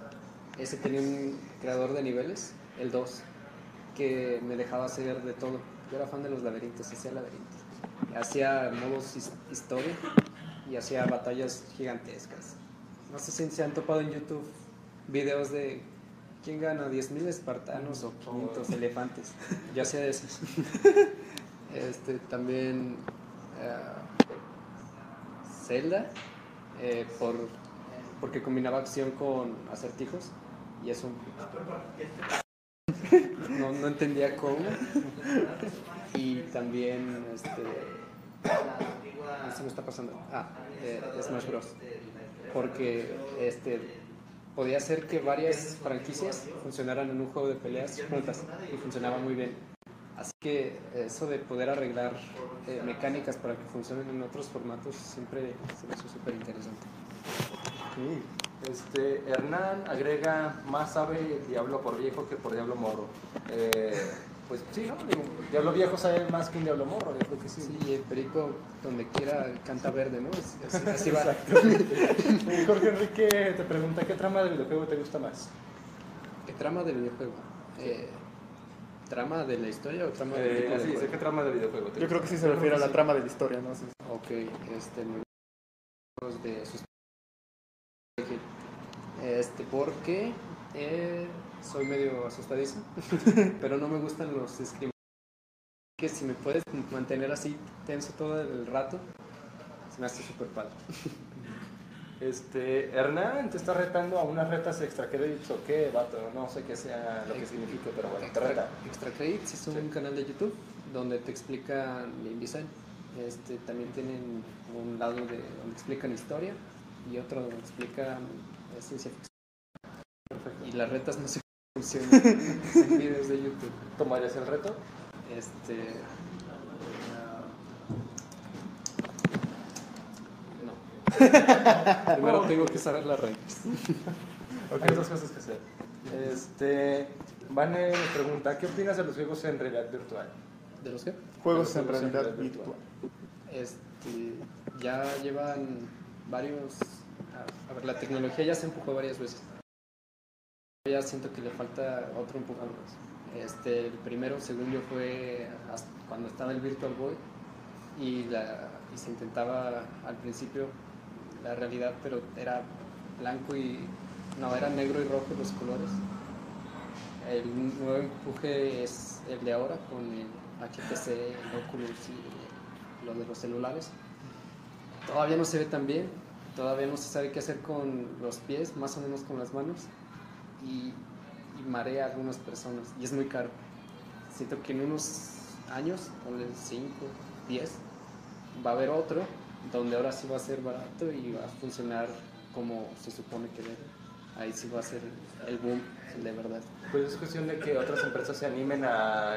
Ese tenía un creador de niveles, el 2, que me dejaba hacer de todo. Yo era fan de los laberintos, hacía laberintos. Hacía modos his- historia y hacía batallas gigantescas. No sé si se han topado en YouTube videos de ¿quién gana? ¿10.000 espartanos o 500 elefantes? Ya sea de esos. Este, también eh, Zelda, eh, por, porque combinaba acción con acertijos y eso no, no entendía cómo. Y también, este, ¿qué se me está pasando? Ah, eh, Smash Bros. Porque este, podía hacer que varias franquicias funcionaran en un juego de peleas juntas y funcionaba muy bien. Así que eso de poder arreglar eh, mecánicas para que funcionen en otros formatos siempre se me hizo súper interesante. Este, Hernán agrega, más sabe Diablo por viejo que por Diablo Morro. Eh, pues sí, ¿no? Digo, Diablo viejo sabe más que un Diablo Morro, yo creo que sí. Sí, el perico donde quiera canta verde, ¿no? Es- Así, así va. Jorge Enrique te pregunta, ¿qué trama de videojuego te gusta más? ¿Qué trama del videojuego? Eh, ¿Trama de la historia o trama del Eh, tipo de sí, sé qué trama de videojuego Yo creo que sí se refiere a la trama de la historia, ¿no? Sí. Ok, este, de sus... Este, porque eh, soy medio asustadizo, pero no me gustan los screamers. Que si me puedes mantener así tenso todo el rato, se me hace súper padre. Este, Hernán te está retando a unas retas extra créditos o qué, vato, no sé qué sea lo que significa, pero bueno, te reta. Extra, Credits es un canal de YouTube donde te explican game design. Este, también tienen un lado de donde explican historia y otro donde explican eh, ciencia ficción. Y las retas no sé videos de YouTube. ¿Tomarías el reto? Este. No. Primero tengo que saber las reglas. Hay dos cosas que hacer. Este, Vane me pregunta, ¿qué opinas de los juegos en realidad virtual? ¿De los qué? Juegos Los en juegos en realidad virtual. Este, ya llevan varios. A ver, la tecnología ya se empujó varias veces. Ya siento que le falta otro empujón más. Este, el primero, según yo, fue hasta cuando estaba el Virtual Boy y, la, y se intentaba al principio la realidad, pero era blanco y. No, era negro y rojo los colores. El nuevo empuje es el de ahora con el HTC, el Oculus y lo de los celulares. Todavía no se ve tan bien, todavía no se sabe qué hacer con los pies, más o menos con las manos, y, y marea a algunas personas, y es muy caro. Siento que en unos años, ponle 5, 10, va a haber otro, donde ahora sí va a ser barato y va a funcionar como se supone que debe. Ahí sí va a ser el boom de verdad. Pues es cuestión de que otras empresas se animen a,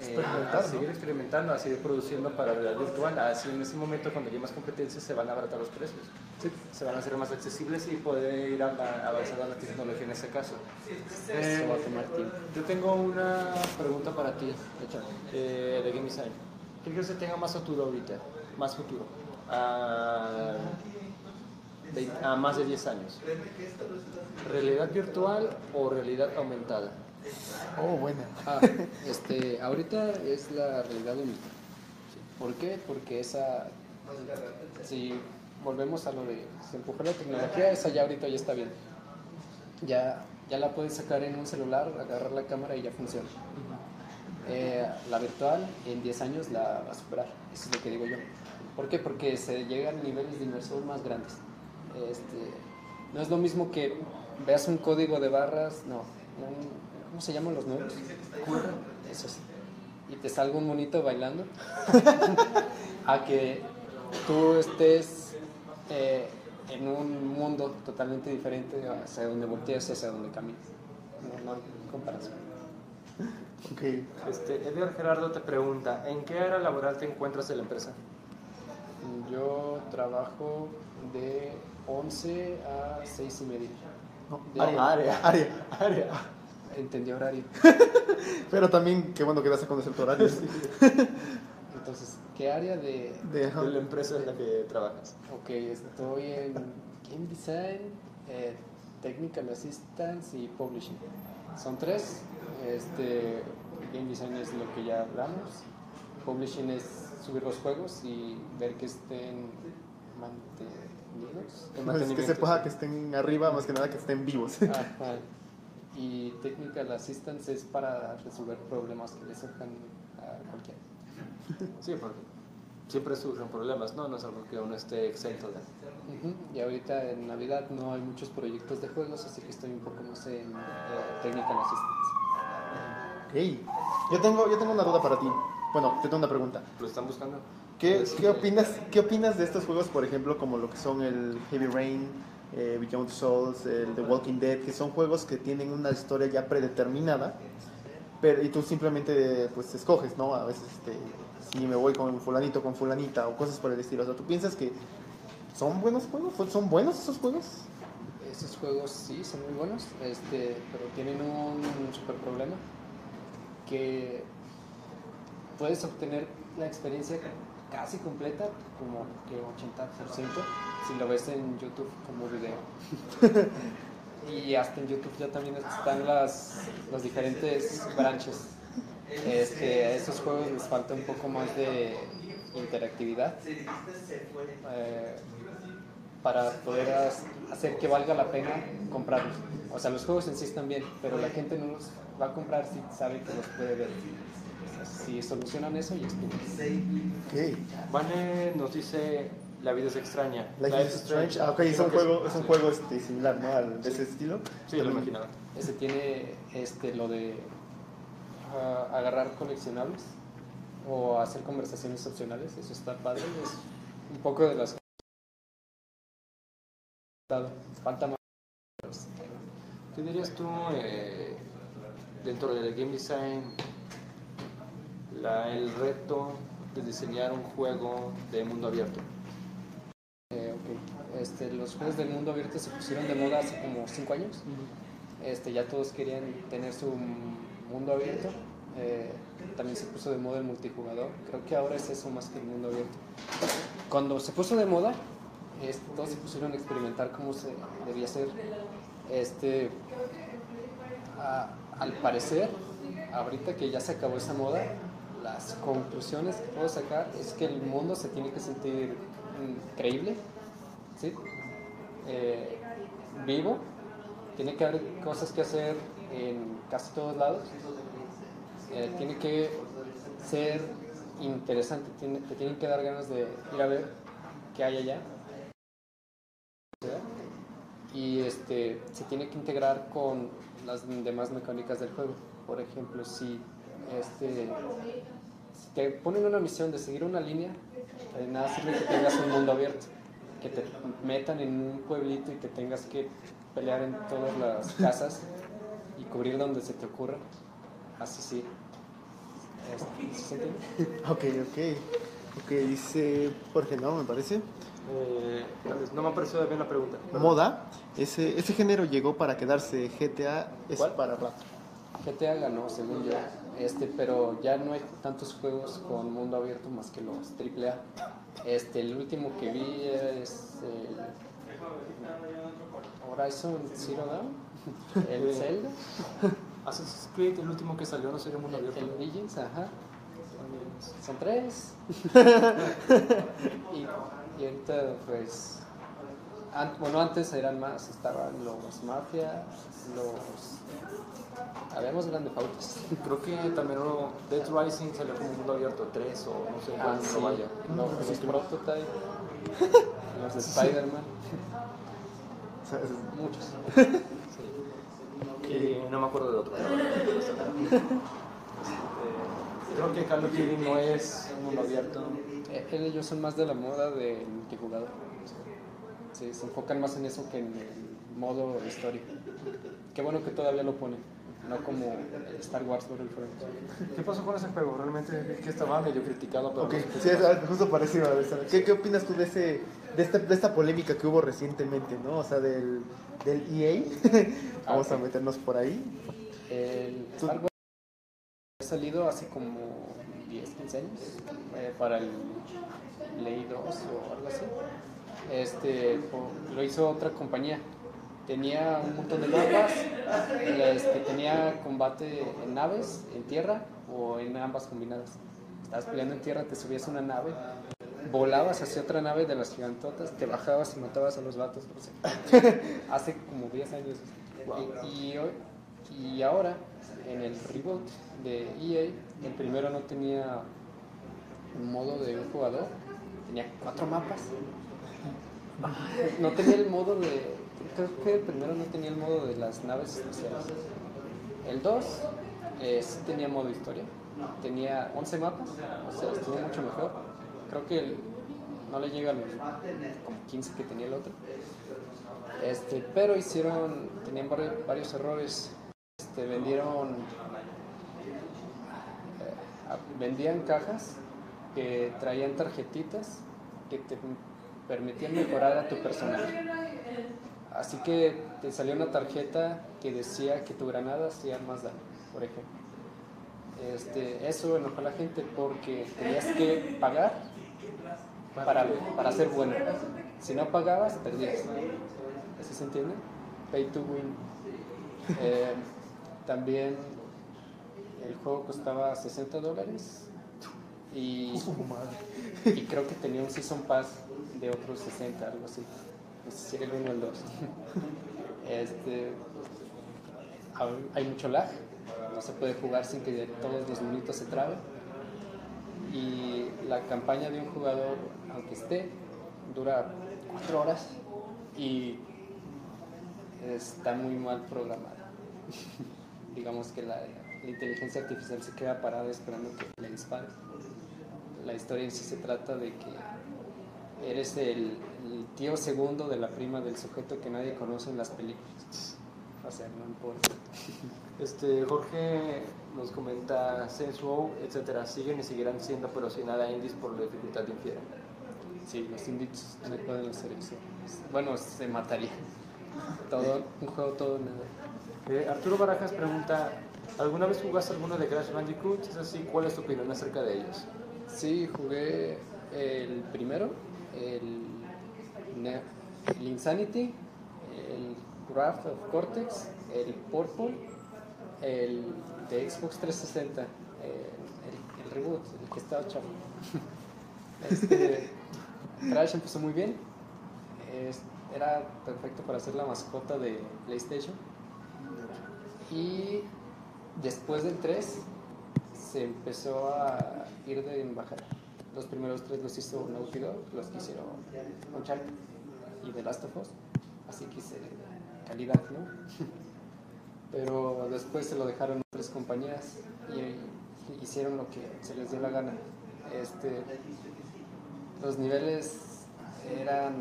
eh, a ¿no? seguir experimentando, a seguir produciendo para realidad virtual. Así en ese momento, cuando haya más competencia, se van a abaratar los precios. Se van a hacer más accesibles y puede ir ava- avanzando la tecnología en ese caso. Tiempo. Yo tengo una pregunta para ti, eh, de Game Design. ¿Qué crees que tenga más futuro ahorita? Más futuro. A más de 10 años. ¿Realidad virtual o realidad aumentada? Oh, buena. Ah, este, ahorita es la realidad única. ¿Por qué? Porque esa, si volvemos a lo de, se empujó la tecnología, esa ya ahorita ya está bien. Ya, ya la puedes sacar en un celular, agarrar la cámara y ya funciona. Eh, la virtual en 10 años la va a superar, eso es lo que digo yo. ¿Por qué? Porque se llegan niveles de inversión más grandes. Este, no es lo mismo que veas un código de barras, no, ¿cómo se llaman los nuevos? Esos. Y te salga un monito bailando. a que tú estés eh, en un mundo totalmente diferente hacia donde volteas y hacia donde caminas. No, no hay comparación. Ok. Este, Edgar Gerardo te pregunta, ¿en qué área laboral te encuentras de la empresa? Yo trabajo de 11 a 6 y media. No, área. Área. Área. Entendí horario. Pero también, qué bueno que das a conocer tu horario. Entonces, ¿qué área de...? De. De la empresa en la que trabajas. Ok, estoy en Game Design, eh, Technical Assistance y Publishing. Son tres. Este, Game Design es lo que ya hablamos. Publishing es subir los juegos y ver que estén mantenidos. Que se pueda que estén arriba, más que nada que estén vivos. Ajá. Y Technical Assistance es para resolver problemas que le surjan a cualquiera. Sí, porque siempre surgen problemas, ¿no? No es algo que uno esté exento de. Ujú, Y ahorita en Navidad no hay muchos proyectos de juegos, así que estoy un poco más en eh, Technical Assistance. Ok. Yo tengo, yo tengo una duda para ti. Bueno, te tengo una pregunta. ¿Lo están buscando? ¿Qué, qué, opinas, ¿Qué opinas de estos juegos, por ejemplo, como lo que son el Heavy Rain, eh, Beyond Souls, el The Walking Dead, que son juegos que tienen una historia ya predeterminada, pero y tú simplemente pues escoges, ¿no? A veces este, si me voy con fulanito, con fulanita o cosas por el estilo. O sea, ¿tú piensas que son buenos juegos? ¿Son buenos esos juegos? Esos juegos sí son muy buenos, este, pero tienen un super problema que puedes obtener la experiencia casi completa, como que 80%, si lo ves en YouTube como video. y hasta en YouTube ya también están las, los diferentes branches. Este, a esos juegos les falta un poco más de interactividad eh, para poder hacer que valga la pena comprarlos. O sea, los juegos en sí están bien, pero la gente no los va a comprar si sabe que los puede ver. Si solucionan eso, y estuvo. Ok. Vane nos dice La vida es extraña. Life is Strange. Ah, ok, es un juego, es un sí. juego este, similar, ¿no? Al, de ese estilo. Sí, lo imaginaba. Ese tiene este, lo de ah, agarrar coleccionables o hacer conversaciones opcionales. Eso está padre. Es un poco de las Falta más. ¿Qué dirías tú eh, dentro del game design, la- el reto de diseñar un juego de mundo abierto? Eh, ok. Este, los juegos del mundo abierto se pusieron de moda hace como 5 años. Este, ya todos querían tener su mundo abierto. Eh, también se puso de moda el multijugador. Creo que ahora es eso más que el mundo abierto. Cuando se puso de moda, este, todos se pusieron a experimentar cómo se debía hacer. Este, a- al parecer, ahorita que ya se acabó esa moda, las conclusiones que puedo sacar es que el mundo se tiene que sentir creíble, ¿sí? Eh, vivo, tiene que haber cosas que hacer en casi todos lados, Eh, tiene que ser interesante, te tienen que dar ganas de ir a ver qué hay allá. Y este, se tiene que integrar con las demás mecánicas del juego. Por ejemplo, si, este, si te ponen una misión de seguir una línea, de nada sirve que tengas un mundo abierto, que te metan en un pueblito y que tengas que pelear en todas las casas y cubrir donde se te ocurra. Así sí. Este, ¿sí se entiende? Ok, ok. Ok, dice Jorge, ¿no? Me parece. Eh, no me ha parecido bien la pregunta. Moda. Ese, ese género llegó para quedarse. GTA es ¿Cuál? para rato. GTA ganó, según yo, este, pero ya no hay tantos juegos con mundo abierto más que los AAA. Este, el último que vi es el Horizon Zero Dawn, el Zelda, Assassin's Creed, el último que salió, no sería mundo abierto. el Origins, ajá. Son tres. y, y ahorita, pues, an- bueno, antes eran más, estaban los Mafia, los... Habíamos grandes pautas. Creo que también uno, Dead Rising salió como mundo abierto 3 o no sé Ah, cuál sí, no vaya. los, los Prototype, los de Spider-Man, muchos. Y no me acuerdo de otro. Este, creo que Call of Duty no es un mundo abierto. Eh, Ellos son más de la moda del multijugador. Sí, se enfocan más en eso que en el modo historia. Qué bueno que todavía lo ponen, no como Star Wars Battlefront. ¿Qué pasó con ese juego? Realmente que estaba medio criticado, pero Ok, sí, es justo parecido a eso. ¿Qué, ¿Qué opinas tú de, ese, de, esta, de esta polémica que hubo recientemente, ¿no? O sea, del, del EA. Vamos a meternos por ahí. El Star Wars ha salido hace como 10, 15 años eh, para el Play 2 o algo así. Este, lo hizo otra compañía. Tenía un montón de mapas, este, tenía combate en naves, en tierra o en ambas combinadas. Estabas peleando en tierra, te subías a una nave, volabas hacia otra nave de las gigantotas, te bajabas y matabas a los vatos. no sé. Hace como 10 años. Y, y Y ahora, en el reboot de EA, el primero no tenía un modo de un jugador, tenía cuatro mapas. No tenía el modo de. Creo que primero no tenía el modo de las naves espaciales. El 2 eh, sí tenía modo historia. Tenía 11 mapas, o sea, estuvo mucho mejor. Creo que el- no le llega a los como 15 que tenía el otro. Este, pero hicieron, tenían vari- varios errores. Este, vendieron, eh, vendían cajas que traían tarjetitas que te permitían mejorar a tu personaje. Así que te salió una tarjeta que decía que tu granada hacía más daño, por ejemplo. Este, eso enojó a la gente porque tenías que pagar para, para ser bueno. Si no pagabas, perdías. ¿Así se entiende? Pay to win. Eh, también el juego costaba 60 dólares y, y creo que tenía un Season Pass de otros 60, algo así. No sé si el 1 o el 2. Este, hay mucho lag, no se puede jugar sin que todos los minutos se trabe. Y la campaña de un jugador, aunque esté, dura 4 horas y está muy mal programada. Digamos que la, la inteligencia artificial se queda parada esperando que le dispares. La historia en sí se trata de que eres el, el tío segundo de la prima del sujeto que nadie conoce en las películas. O sea, no importa. Este, Jorge nos comenta Row, etcétera, siguen y seguirán siendo, pero sin nada indies por la dificultad que infieren. Sí, los indies no pueden hacer eso. Bueno, se mataría. Todo, un juego todo nada. Eh, Arturo Barajas pregunta, ¿alguna vez jugaste alguno de Crash Bandicoot? Si es así, ¿cuál es tu opinión acerca de ellos? Sí, jugué el primero, el, Insanity, el Wrath of Cortex, el Purple, el de Xbox 360, eh, el, reboot, el que estaba chavo. Este, Crash empezó muy bien, era perfecto para hacer la mascota de PlayStation. Y después del 3 se empezó a ir de en bajada. Los primeros tres los hizo Naughty Dog, los que hicieron Uncharted y The Last of Us. Así que se calidad, ¿no? Pero después se lo dejaron otras compañías y hicieron lo que se les dio la gana. Este, los niveles eran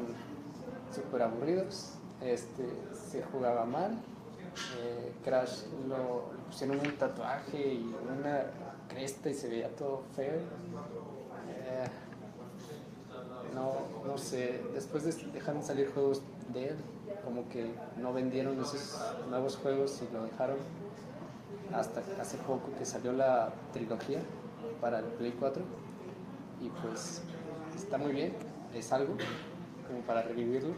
súper aburridos, este, se jugaba mal. eh, Crash lo, le pusieron un tatuaje y una cresta y se veía todo feo. Eh, no, no sé, después de, dejaron salir juegos de él, como que no vendieron esos nuevos juegos y lo dejaron. Hasta hace poco que salió la trilogía para el Play 4 y pues está muy bien, es algo como para revivirlo,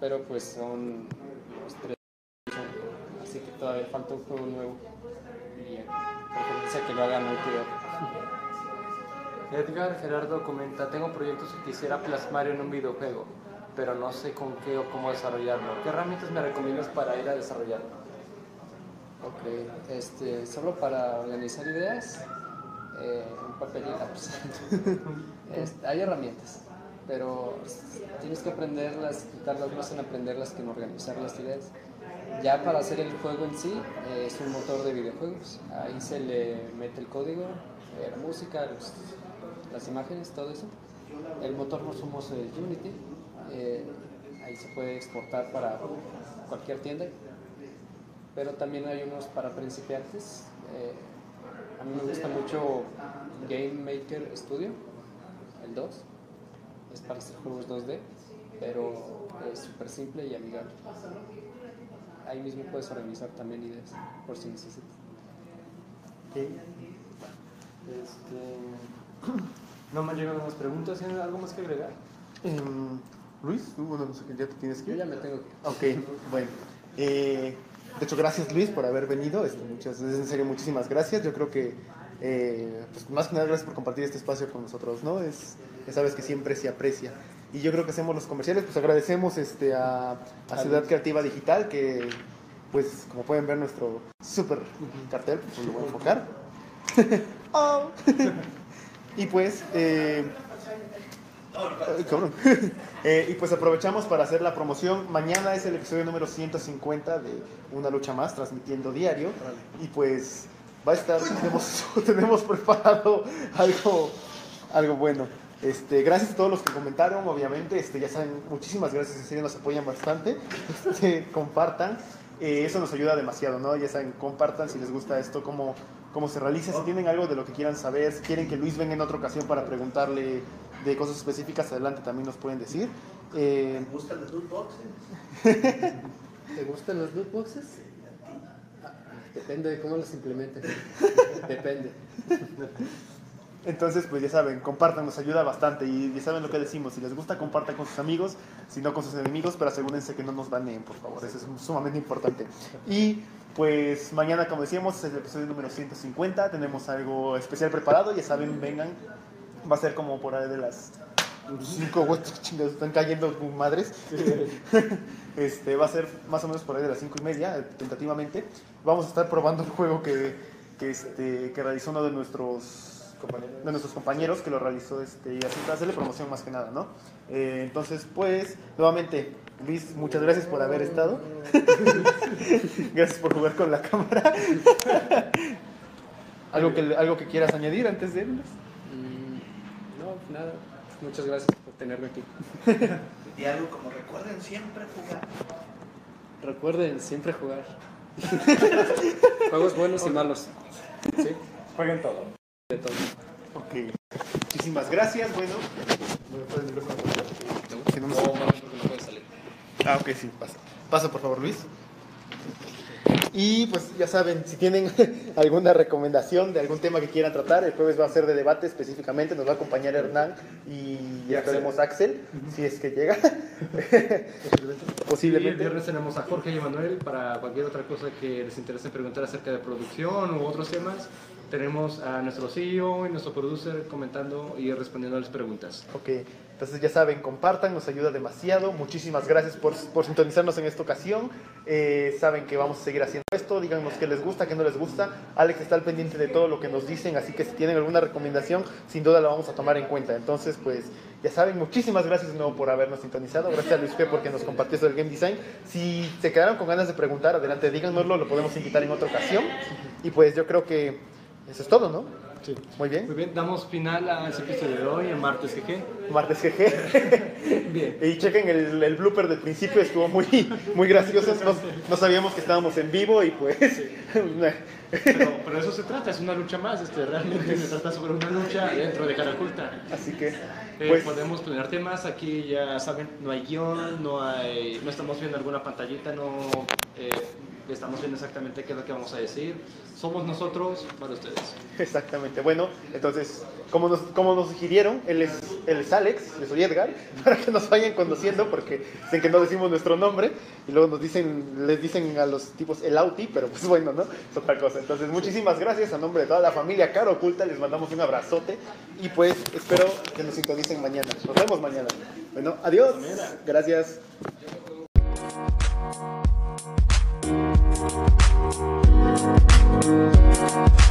pero pues son los tres, así que todavía falta un juego nuevo. Y eh, preferencia que lo hagan Dog. Edgar Gerardo comenta, tengo proyectos que quisiera plasmar en un videojuego, pero no sé con qué o cómo desarrollarlo. ¿Qué herramientas me recomiendas para ir a desarrollarlo? Ok, este, solo para organizar ideas, eh, un papel y lápiz. Este, hay herramientas, pero tienes que aprenderlas, tardas más en aprenderlas que en organizar las ideas. Ya para hacer el juego en sí, eh, es un motor de videojuegos. Ahí se le mete el código, eh, la música, los- las imágenes, todo eso. El motor no somos Unity. eh, ahí se puede exportar para cualquier tienda pero también hay unos para principiantes. Eh, a mí me gusta mucho Game Maker Studio, el 2. Es para hacer juegos 2D, pero es súper simple y amigable. Ahí mismo puedes organizar también ideas, por si necesitas. Este, no me han llegado más preguntas, ¿tienen algo más que agregar? Em, Luis, tú, bueno, no sé, ya te tienes que Yo ir. ya me tengo que... Ok, bueno. Eh, de hecho, gracias Luis por haber venido. Este, muchas, es en serio, muchísimas gracias. Yo creo que, eh, pues, más que nada, gracias por compartir este espacio con nosotros, ¿no? Es, ya sabes que siempre se aprecia. Y yo creo que hacemos los comerciales, pues agradecemos este, a, a Ciudad Creativa Digital que, pues como pueden ver nuestro super cartel, pues lo voy a enfocar. Oh. y pues, eh, ay, cabrón. Eh, y pues aprovechamos para hacer la promoción. Mañana es el episodio número 150 de Una Lucha Más, transmitiendo diario. Y pues va a estar, tenemos, tenemos preparado algo, algo bueno. Este, gracias a todos los que comentaron, obviamente, este, ya saben, muchísimas gracias, en serio nos apoyan bastante. Este, compartan, eh, eso nos ayuda demasiado, ¿no? Ya saben, compartan si les gusta esto, cómo, cómo se realiza, si tienen algo de lo que quieran saber, si quieren que Luis venga en otra ocasión para preguntarle de cosas específicas, adelante también nos pueden decir. Eh, ¿Me gustan los loot boxes? ¿Te gustan los loot boxes? Ah, Depende de cómo los implementen. Depende. Entonces, pues ya saben, compartan, nos ayuda bastante y ya saben lo que decimos, si les gusta, compartan con sus amigos, si no con sus enemigos, pero asegúrense que no nos baneen, por favor, eso es sumamente importante. Y pues mañana, como decíamos, es el episodio número 150, tenemos algo especial preparado, ya saben, vengan, va a ser como por ahí de las 5 huevos chingados, están cayendo madres. Este, va a ser más o menos por ahí de las 5 y media, tentativamente. Vamos a estar probando el juego que, que, este, que realizó uno de nuestros de nuestros compañeros que lo realizó este, y así para hacerle promoción más que nada, ¿no? Eh, entonces, pues, nuevamente, Luis, muchas gracias por haber estado. gracias por jugar con la cámara. ¿Algo, que, ¿Algo que quieras añadir antes de irnos? Mm, No, nada. Muchas gracias por tenerme aquí. Y algo como recuerden siempre jugar. Recuerden siempre jugar. Juegos buenos y malos. ¿Sí? Jueguen todo. De todo. Ok. Muchísimas gracias. Bueno, ¿me puedes el micrófono, Ah, ok, sí, pasa. Pasa, por favor, Luis. Y pues ya saben, si tienen alguna recomendación de algún tema que quieran tratar, el jueves va a ser de debate específicamente, nos va a acompañar Hernán y ya esperemos Axel, si es que llega. Y el Posiblemente. viernes tenemos a Jorge y Manuel para cualquier otra cosa que les interese preguntar acerca de producción u otros temas. Tenemos a nuestro CEO y nuestro producer comentando y respondiendo a las preguntas. Ok, entonces ya saben, compartan, nos ayuda demasiado. Muchísimas gracias por, por sintonizarnos en esta ocasión. Eh, saben que vamos a seguir haciendo esto. Díganos qué les gusta, qué no les gusta. Alex está al pendiente de todo lo que nos dicen, así que si tienen alguna recomendación, sin duda la vamos a tomar en cuenta. Entonces, pues ya saben, muchísimas gracias de nuevo por habernos sintonizado. Gracias a Luis P porque nos compartió esto del game design. Si se quedaron con ganas de preguntar, adelante, díganoslo, lo podemos invitar en otra ocasión. Y pues yo creo que eso es todo, ¿no? Sí. Muy bien. Muy bien, damos final a ese episodio de hoy, en martes GG. Martes GG. Bien. Y chequen el, el blooper del principio, estuvo muy, muy gracioso. No, no sabíamos que estábamos en vivo y pues. Pero, pero eso se trata, es una lucha más. Este, realmente se trata sobre una lucha dentro de cara oculta. Así que. Eh, Pues, podemos planear temas, aquí ya saben, no hay guion, no, hay, no estamos viendo alguna pantallita, no eh, estamos viendo exactamente qué es lo que vamos a decir. Somos nosotros para ustedes. exactamente. Bueno, entonces, como nos, como nos sugirieron, él es, él es Alex, yo soy Edgar, para que nos vayan conociendo, porque dicen que no decimos nuestro nombre, y luego nos dicen, les dicen a los tipos el Auti, pero pues bueno, ¿no? Es otra cosa. Entonces, muchísimas gracias a nombre de toda la familia Caro Oculta, les mandamos un abrazote, y pues espero que nos sintonicen mañana. Nos vemos mañana. Bueno, adiós. Gracias. Thank you.